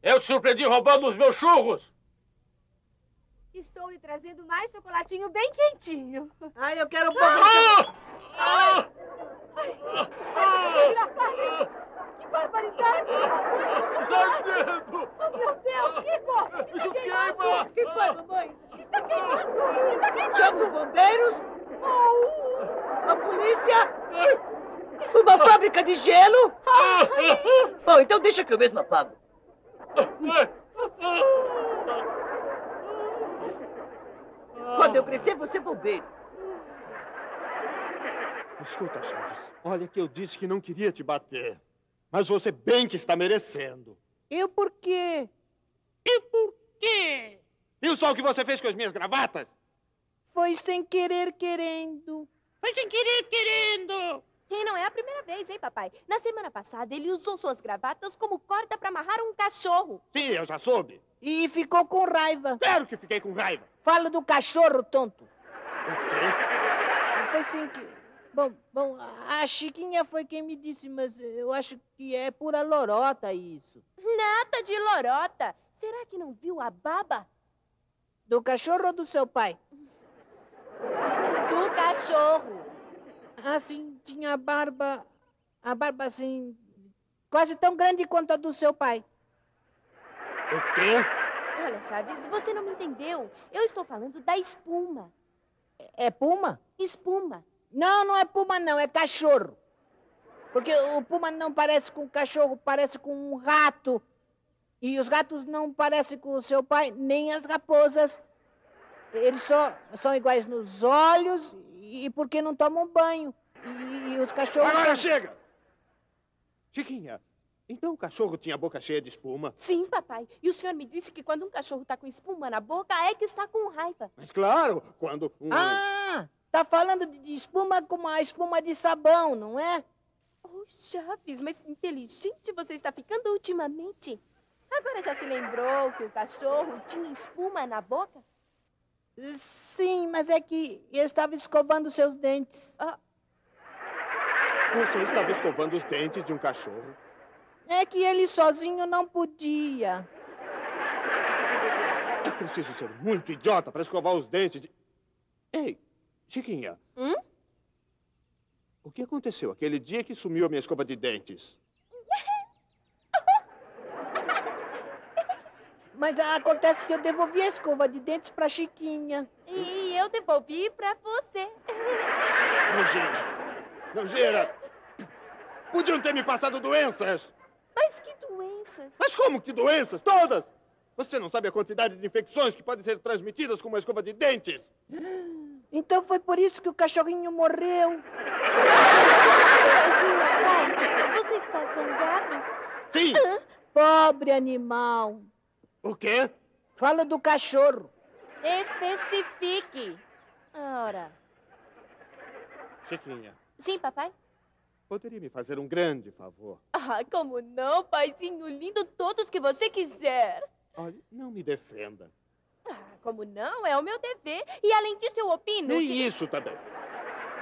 Eu te surpreendi roubando os meus churros! Estou lhe trazendo mais chocolatinho bem quentinho. Ai, eu quero um pouco de chocolate. Ah! Girafales! Que barbaridade! Chocolate! Oh, meu Deus, Kiko! Está queimando! que foi, mamãe? Está queimando! Está queimando! Chama os bombeiros? Oh! A polícia? Uma fábrica de gelo? Bom, então deixa que eu mesmo apago. Quando eu crescer, você é bombeiro. Escuta, Chaves. Olha que eu disse que não queria te bater. Mas você bem que está merecendo. Eu por quê? E por quê? Viu só o que você fez com as minhas gravatas? Foi sem querer querendo. Foi sem querer querendo. E não é a primeira vez, hein, papai? Na semana passada, ele usou suas gravatas como corda para amarrar um cachorro. Sim, eu já soube. E ficou com raiva. Claro que fiquei com raiva. Fala do cachorro, tonto. O quê? Foi sem que... Bom, bom, a Chiquinha foi quem me disse, mas eu acho que é pura lorota isso. Nada de lorota. Será que não viu a baba? Do cachorro ou do seu pai? Do cachorro. Assim, tinha a barba... A barba, assim... Quase tão grande quanto a do seu pai. O quê? Olha, Chaves, você não me entendeu. Eu estou falando da espuma. É puma? Espuma. Não, não é puma, não, é cachorro. Porque o puma não parece com cachorro, parece com um rato. E os gatos não parecem com o seu pai, nem as raposas. Eles só são iguais nos olhos e porque não tomam banho. E, e os cachorros. Agora chega! Chiquinha, então o cachorro tinha a boca cheia de espuma? Sim, papai. E o senhor me disse que quando um cachorro está com espuma na boca, é que está com raiva. Mas claro, quando um... Ah, tá falando de espuma como a espuma de sabão, não é? Chaves, mas que inteligente você está ficando ultimamente. Agora já se lembrou que o cachorro tinha espuma na boca? Sim, mas é que eu estava escovando seus dentes. Você estava escovando os dentes de um cachorro. É que ele sozinho não podia. É preciso ser muito idiota para escovar os dentes de... Ei, Chiquinha. Hum? O que aconteceu aquele dia que sumiu a minha escova de dentes? Mas acontece que eu devolvi a escova de dentes pra Chiquinha. E eu devolvi pra você. Nojeira! Nojeira! Podiam ter me passado doenças! Mas que doenças? Mas como que doenças? Todas! Você não sabe a quantidade de infecções que podem ser transmitidas com uma escova de dentes? Então foi por isso que o cachorrinho morreu. Paizinho, pai, você está zangado? Sim! Pobre animal. O quê? Fala do cachorro. Especifique. Ora. Chiquinha, Sim, papai? poderia me fazer um grande favor? Ah, como não, paizinho lindo, todos que você quiser. Olha, não me defenda. Ah, como não? É o meu dever. E além disso, eu opino Nem que... isso também.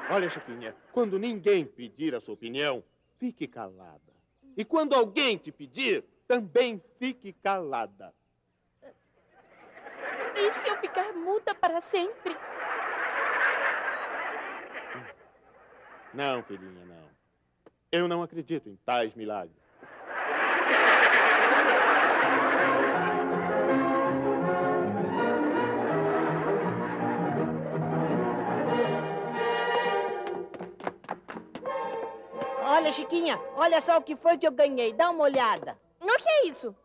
Olha, Chiquinha, quando ninguém pedir a sua opinião, fique calada. E quando alguém te pedir, também fique calada. E se eu ficar muda para sempre? Não, filhinha, não. Eu não acredito em tais milagres. Olha, Chiquinha, olha só o que foi que eu ganhei. Dá uma olhada. O que é isso?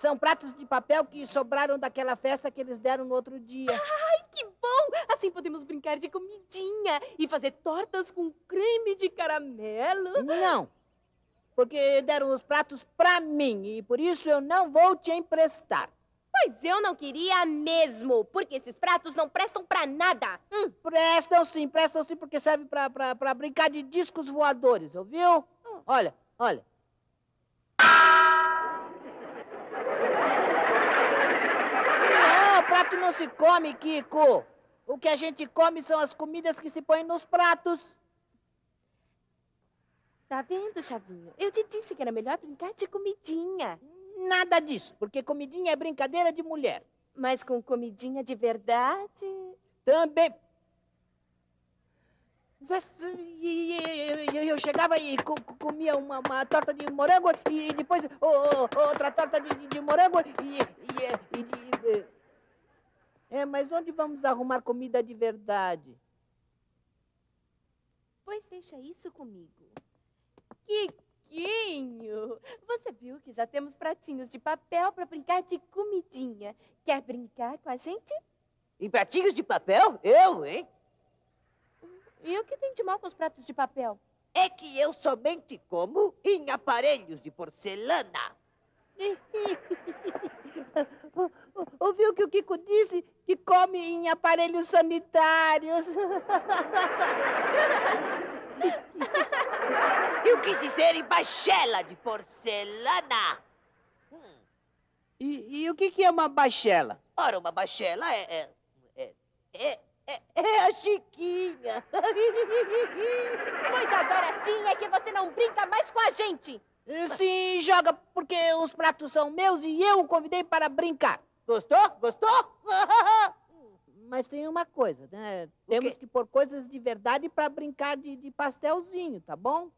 São pratos de papel que sobraram daquela festa que eles deram no outro dia. Ai, que bom! Assim podemos brincar de comidinha e fazer tortas com creme de caramelo. Não, porque deram os pratos pra mim e por isso eu não vou te emprestar. Pois eu não queria mesmo, porque esses pratos não prestam pra nada. Hum, Prestam sim, prestam sim, porque serve pra, pra, pra brincar de discos voadores, ouviu? Olha, olha. Não, prato não se come, Kiko. O que a gente come são as comidas que se põem nos pratos. tá vendo, Chavinho? Eu te disse que era melhor brincar de comidinha. Nada disso, porque comidinha é brincadeira de mulher. Mas com comidinha de verdade. Também. E- e- e- Eu chegava e co- co- comia uma, uma torta de morango e depois outra torta de, de- morango e. e- e de- é, mas onde vamos arrumar comida de verdade? Pois deixa isso comigo. Kikinho, você viu que já temos pratinhos de papel para brincar de comidinha. Quer brincar com a gente? Em pratinhos de papel? Eu, hein? E o que tem de mal com os pratos de papel? É que eu somente como em aparelhos de porcelana. Ouviu o que o Kiko disse? Que come em aparelhos sanitários. Eu quis dizer em baixela de porcelana. E, e o que, que é uma baixela? Ora, uma baixela é. é, é, é, é- é a Chiquinha. Pois agora sim é que você não brinca mais com a gente. Sim, joga, porque os pratos são meus e eu o convidei para brincar. Gostou? Gostou? Mas tem uma coisa, né? Temos que pôr coisas de verdade para brincar de, de pastelzinho, tá bom?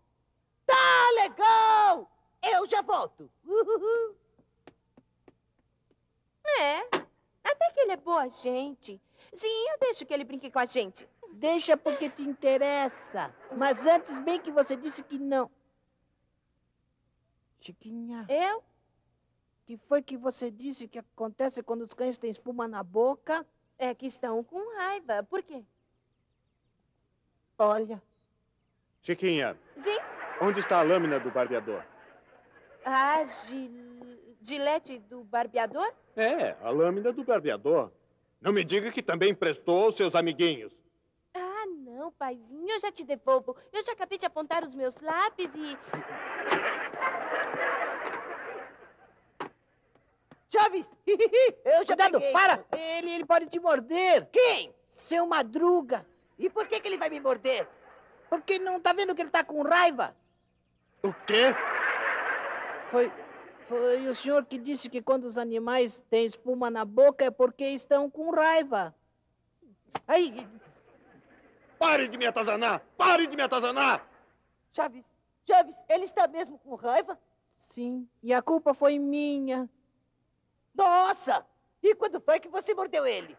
Tá legal! Eu já volto. É, até que ele é boa gente. Sim, eu deixo que ele brinque com a gente. Deixa porque te interessa. Mas antes, bem que você disse que não. Chiquinha, Eu? que foi que você disse que acontece quando os cães têm espuma na boca? É que estão com raiva. Por quê? Olha, Chiquinha, Sim, onde está a lâmina do barbeador? a gil... gilete do barbeador? É, a lâmina do barbeador. Não me diga que também emprestou aos seus amiguinhos. Ah, não. não, paizinho, eu já te devolvo. Eu já acabei de apontar os meus lápis e... Chaves! Eu já Cuidado, peguei. para! Ele, ele pode te morder. Quem? Seu Madruga. E por que, que ele vai me morder? Porque não tá vendo que ele tá com raiva? O quê? Foi, foi o senhor que disse que quando os animais têm espuma na boca é porque estão com raiva. Aí, Pare de me atazanar! Pare de me atazanar! Chaves, Chaves, ele está mesmo com raiva? sim, e a culpa foi minha. Nossa! E quando foi que você mordeu ele?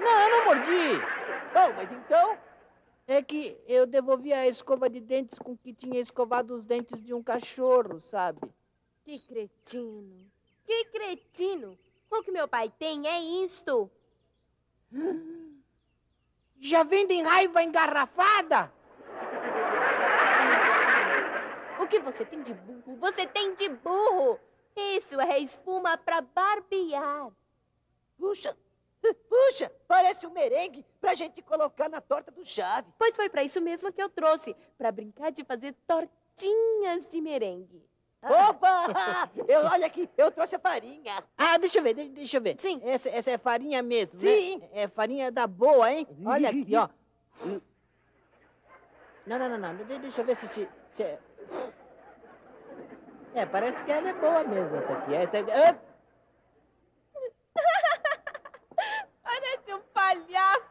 Não, eu não mordi. Bom, mas então... É que eu devolvi a escova de dentes com que tinha escovado os dentes de um cachorro, sabe? Que cretino. Que cretino. O que meu pai tem é isto. Já vendem raiva engarrafada? O que você tem de burro? Você tem de burro. Isso é espuma pra barbear. Puxa, puxa, parece um merengue pra gente colocar na torta do Chaves. Pois foi pra isso mesmo que eu trouxe. Pra brincar de fazer tortinhas de merengue. Opa! Eu, olha aqui, eu trouxe a farinha. Ah, deixa eu ver, deixa, deixa eu ver. Sim. Essa, essa é farinha mesmo, Sim. né? É farinha da boa, hein? Olha aqui, ó. Não, não, não, não. de- Deixa eu ver se... se, se é... parece que ela é boa mesmo, essa aqui. Essa é... Ah, Parece um palhaço.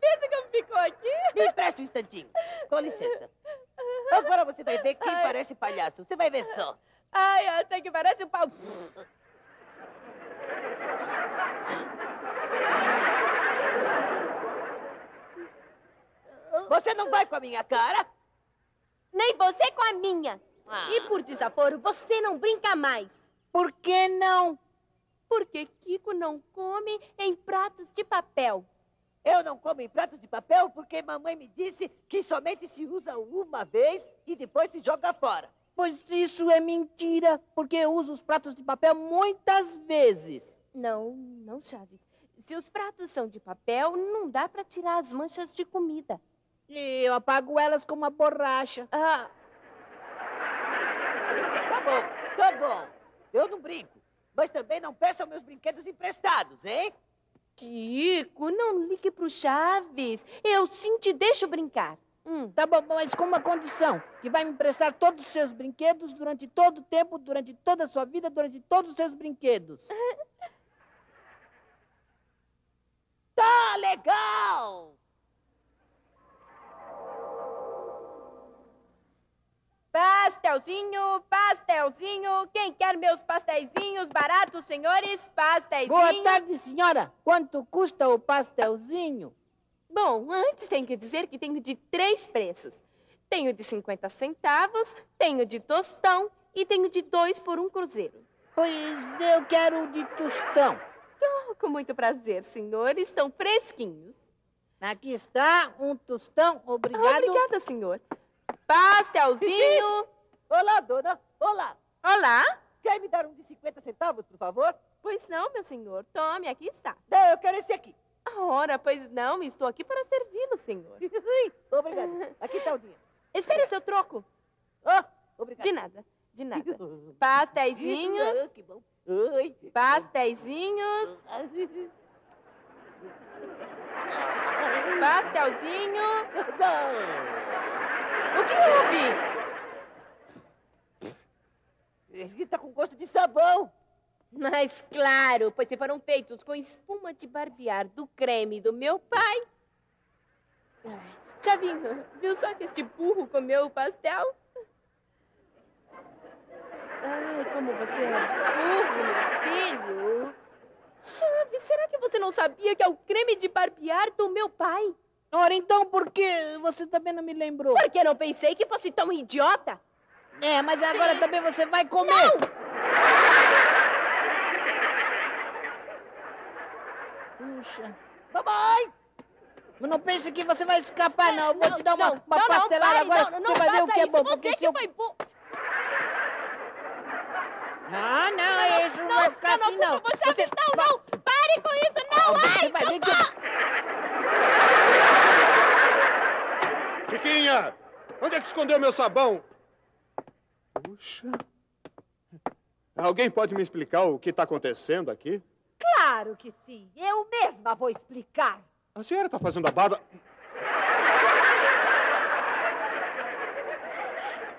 Veja como ficou aqui. Me empresta um instantinho. Com licença. Agora você vai ver quem Ai. parece palhaço. Você vai ver só. Ai, até que parece um pau. Você não vai com a minha cara? Nem você com a minha. Ah. E por desaforo, você não brinca mais. Por que não? Porque Kiko não come em pratos de papel. Eu não como em pratos de papel porque mamãe me disse que somente se usa uma vez e depois se joga fora. Pois isso é mentira, porque eu uso os pratos de papel muitas vezes. Não, não, Chaves. Se os pratos são de papel, não dá pra tirar as manchas de comida. E eu apago elas com uma borracha. Ah, Tá bom, tá bom. Eu não brinco. Mas também não peçam meus brinquedos emprestados, hein? Kiko, não ligue pro Chaves. Eu sim te deixo brincar. Hum. Tá bom, mas com uma condição: que vai me emprestar todos os seus brinquedos durante todo o tempo, durante toda a sua vida, durante todos os seus brinquedos. Tá legal! Pastelzinho, pastelzinho. Quem quer meus pastelzinhos baratos, senhores? Pastelzinho. Boa tarde, senhora. Quanto custa o pastelzinho? Bom, antes tenho que dizer que tenho de três preços. Tenho de 50 centavos, tenho de tostão e tenho de dois por um cruzeiro. Pois eu quero o de tostão. Oh, com muito prazer, senhor. Estão fresquinhos. Aqui está um tostão, obrigado. Obrigada, senhor. Pastelzinho. Olá, dona. Olá. Olá. Quer me dar um de 50 centavos, por favor? Pois não, meu senhor. Tome, aqui está. Não, eu quero esse aqui. Ora, pois não, estou aqui para servi-lo, senhor. Obrigado. Aqui está o dinheiro. Espere o seu troco. Oh, obrigado. De nada, de nada. Pastéisinhos. Ah, que bom. Oi. Pastéisinhos. Pastelzinho. O que houve? Ele tá com gosto de sabão. Mas claro, pois se foram feitos com espuma de barbear do creme do meu pai. Ai, Chavinho, viu só que este burro comeu o pastel? Ai, como você é burro, meu filho. Chave, será que você não sabia que é o creme de barbear do meu pai? Ora, então por que você também não me lembrou? Porque não pensei que fosse tão idiota. É, mas agora Sim. também você vai comer. Puxa. Mamãe! Mas não pense que você vai escapar, não. Eu vou Não, te dar uma, não, uma não, não, pastelada agora. não, não, você não vai ver o que é bom. Você Porque que se eu... foi burro. Ah, não, isso não, vai ficar não, assim, por não. favor, Chaves, não, não. Pare com isso, não. Você Ai, vai ver que... Chiquinha! Onde é que escondeu meu sabão? Puxa. Alguém pode me explicar o que está acontecendo aqui? Claro que sim. Eu mesma vou explicar. A senhora está fazendo a barba.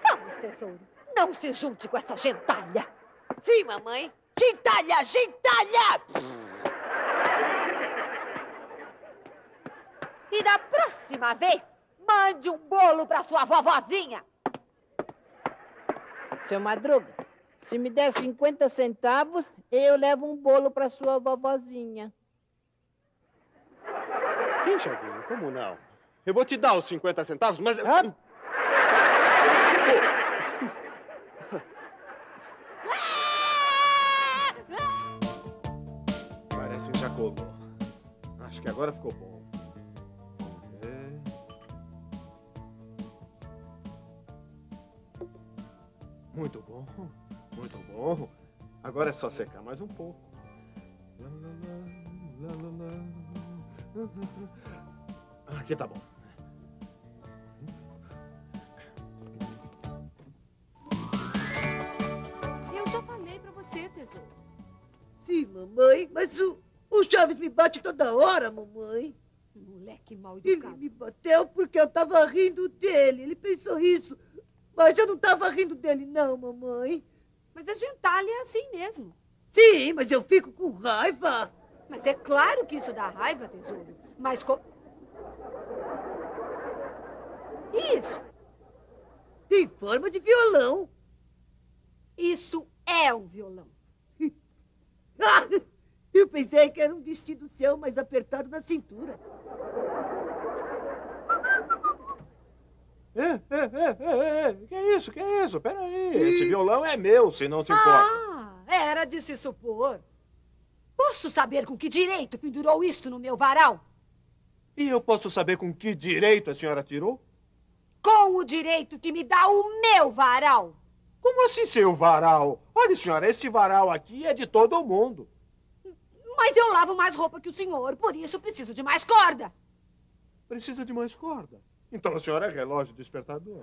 Vamos, tesouro. Não se junte com essa gentalha. Sim, mamãe. Gentalha, gentalha! E da próxima vez, mande um bolo para sua vovozinha. Seu Madruga, se me der 50 centavos, eu levo um bolo para sua vovozinha. Sim, Chavinho, como não? Eu vou te dar os 50 centavos, mas. Ah. Parece um jacobó. Acho que agora ficou bom. Muito bom, muito bom. Agora é só secar mais um pouco. Aqui tá bom. Eu já falei para você, tesouro. Sim, mamãe, mas o, o Chaves me bate toda hora, mamãe. Moleque mal Ele educado. me bateu porque eu tava rindo dele. Ele pensou isso. Mas eu não tava rindo dele, não, mamãe. Mas a gentalha é assim mesmo. Sim, mas eu fico com raiva. Mas é claro que isso dá raiva, tesouro. Mas co... Isso, Tem forma de violão. isso é um violão. Ah, eu pensei que era um vestido seu, mas apertado na cintura. É, é, é, é, é. Que isso, que isso? Peraí. Esse violão é meu, se não se importa. Ah, era de se supor. Posso saber com que direito pendurou isto no meu varal? E eu posso saber com que direito a senhora tirou? Com o direito que me dá o meu varal. Como assim seu varal? Olha, senhora, este varal aqui é de todo mundo. Mas eu lavo mais roupa que o senhor, por isso preciso de mais corda. Precisa de mais corda. Então a senhora é relógio despertador.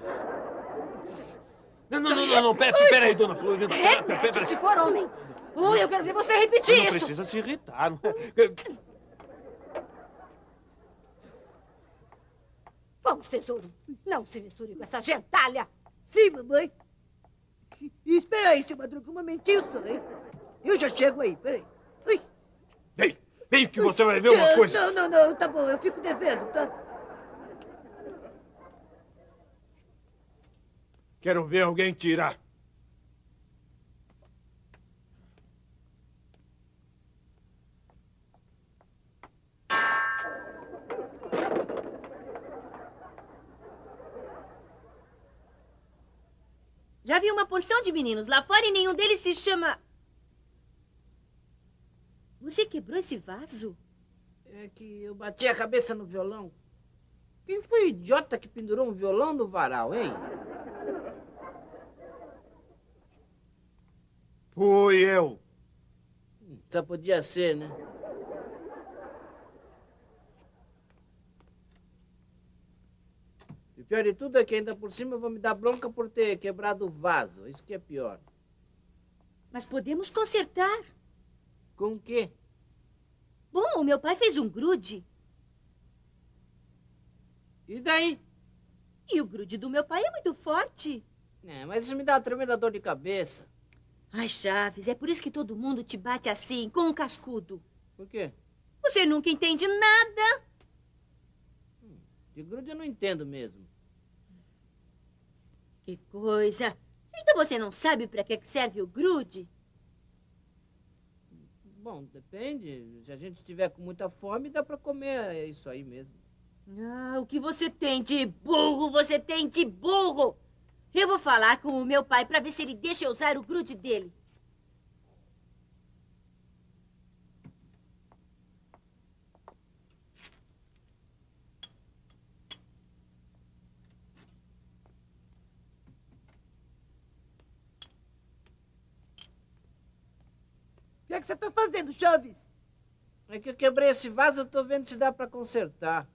Não, não, não, não, não. Pera, pera aí, dona Florinda. Pera, pera, Repete pera. se for homem. Ou eu quero ver você repetir Não isso. precisa se irritar. não? Vamos, tesouro. Não se misture com essa gentalha. Sim, mamãe. E espera aí, seu Madruga, um momentinho só, hein? Eu já chego aí, peraí. Ui. Vem, vem que você vai ver uma coisa. Não, não, não, tá bom, eu fico devendo, tá? Quero ver alguém tirar. Já vi uma porção de meninos lá fora e nenhum deles se chama. Você quebrou esse vaso? É que eu bati a cabeça no violão. Quem foi o idiota que pendurou um violão no varal, hein? Fui eu. Só podia ser, né? E o pior de tudo é que ainda por cima eu vou me dar bronca por ter quebrado o vaso. Isso que é pior. Mas podemos consertar. Com o quê? Bom, o meu pai fez um grude. E daí? E o grude do meu pai é muito forte. É, mas isso me dá uma tremenda dor de cabeça. Ai, Chaves, é por isso que todo mundo te bate assim, com um cascudo. Por quê? Você nunca entende nada. De grude eu não entendo mesmo. Que coisa. Então você não sabe para que serve o grude? Bom, depende. Se a gente tiver com muita fome, dá pra comer isso aí mesmo. Ah, o que você tem de burro, você tem de burro. Eu vou falar com o meu pai para ver se ele deixa eu usar o grude dele. O que é que você tá fazendo, Chaves? É que eu quebrei esse vaso, eu tô vendo se dá pra consertar.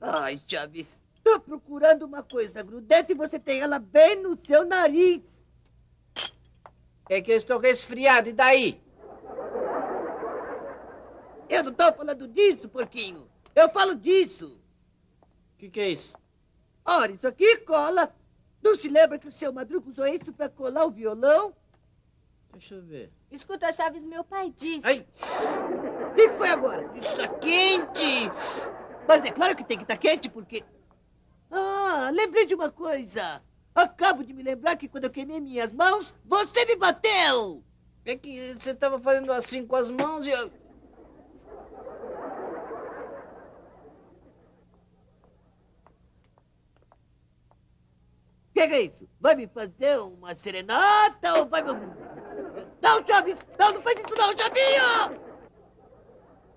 Ai, Chaves, Tô procurando uma coisa grudenta e você tem ela bem no seu nariz. É que eu estou resfriado, e daí? Eu não tô falando disso, porquinho. Eu falo disso. O que, que é isso? Ora, isso aqui cola. Não se lembra que o seu Madruga usou isso pra colar o violão? Deixa eu ver. Escuta, Chaves, meu pai disse. Ai, O que, que foi agora? está quente! Mas é claro que tem que estar quente, porque... Ah, lembrei de uma coisa. Acabo de me lembrar que quando eu queimei minhas mãos, você me bateu! É que você estava fazendo assim com as mãos e eu... O que, é isso? Vai me fazer uma serenata ou vai me... Não, Chaves! Não, não faz isso não, Chavinho!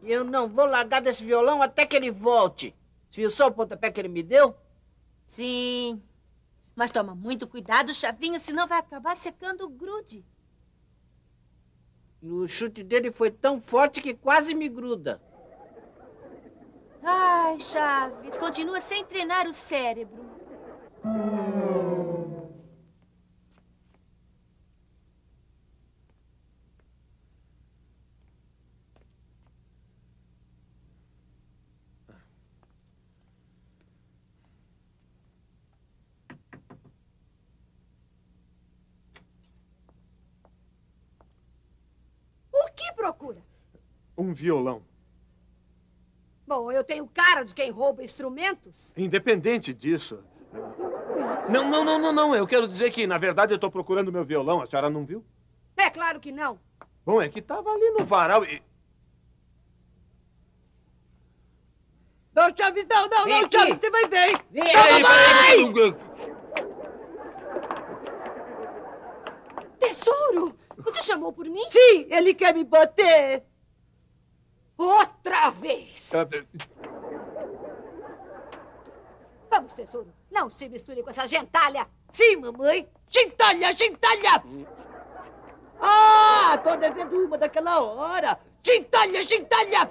Eu não vou largar desse violão até que ele volte. Você viu só o pontapé que ele me deu? Sim. Mas toma muito cuidado, Chavinho, senão vai acabar secando o grude. O chute dele foi tão forte que quase me gruda. Ai, Chaves, continua sem treinar o cérebro. O que procura? Um violão. Bom, eu tenho cara de quem rouba instrumentos. Independente disso. Não, não, não, não, não. Eu quero dizer que, na verdade, eu estou procurando meu violão. A senhora não viu? É claro que não. Bom, é que estava ali no varal e. Não, Chaves, não, não, Vem não, aqui. Chaves, você vai ver! Vem aí, peraí. Tesouro! Você chamou por mim? Sim, ele quer me bater! Outra vez! Vamos, tesouro. Não se misture com essa gentalha. Sim, mamãe! Gentalha, gentalha! Ah, tô devendo uma daquela hora! Gentalha, gentalha!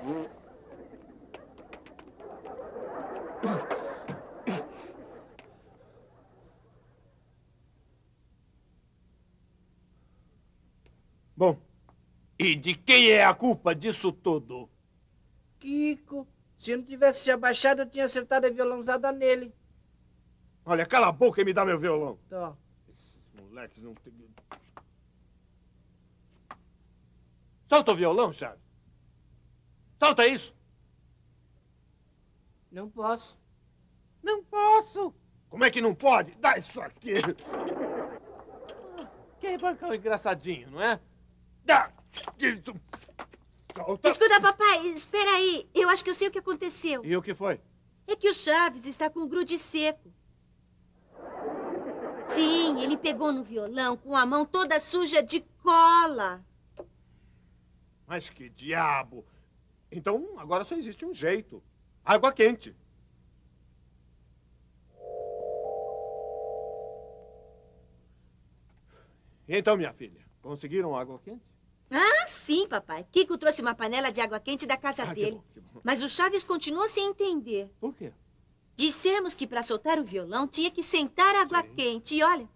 Bom, e de quem é a culpa disso tudo? Kiko, se não tivesse se abaixado, eu tinha acertado a violãozada nele. Olha, cala a boca e me dá meu violão. Tó. Esses moleques não têm. Solta o violão, Chaves. Solta isso. Não posso. Não posso. Como é que não pode? Dá isso aqui. Que bancão engraçadinho, não é? Dá isso. Solta. Escuta, papai, espera aí. Eu acho que eu sei o que aconteceu. E o que foi? É que o Chaves está com o grude seco. Sim, ele pegou no violão com a mão toda suja de cola. Mas que diabo! Então agora só existe um jeito: água quente. E então, minha filha, conseguiram água quente? Ah, sim, papai. Kiko trouxe uma panela de água quente da casa Ah, que dele. bom, que bom. Mas o Chaves continua sem entender. Por quê? Dissemos que para soltar o violão tinha que sentar água Sim. quente. E olha,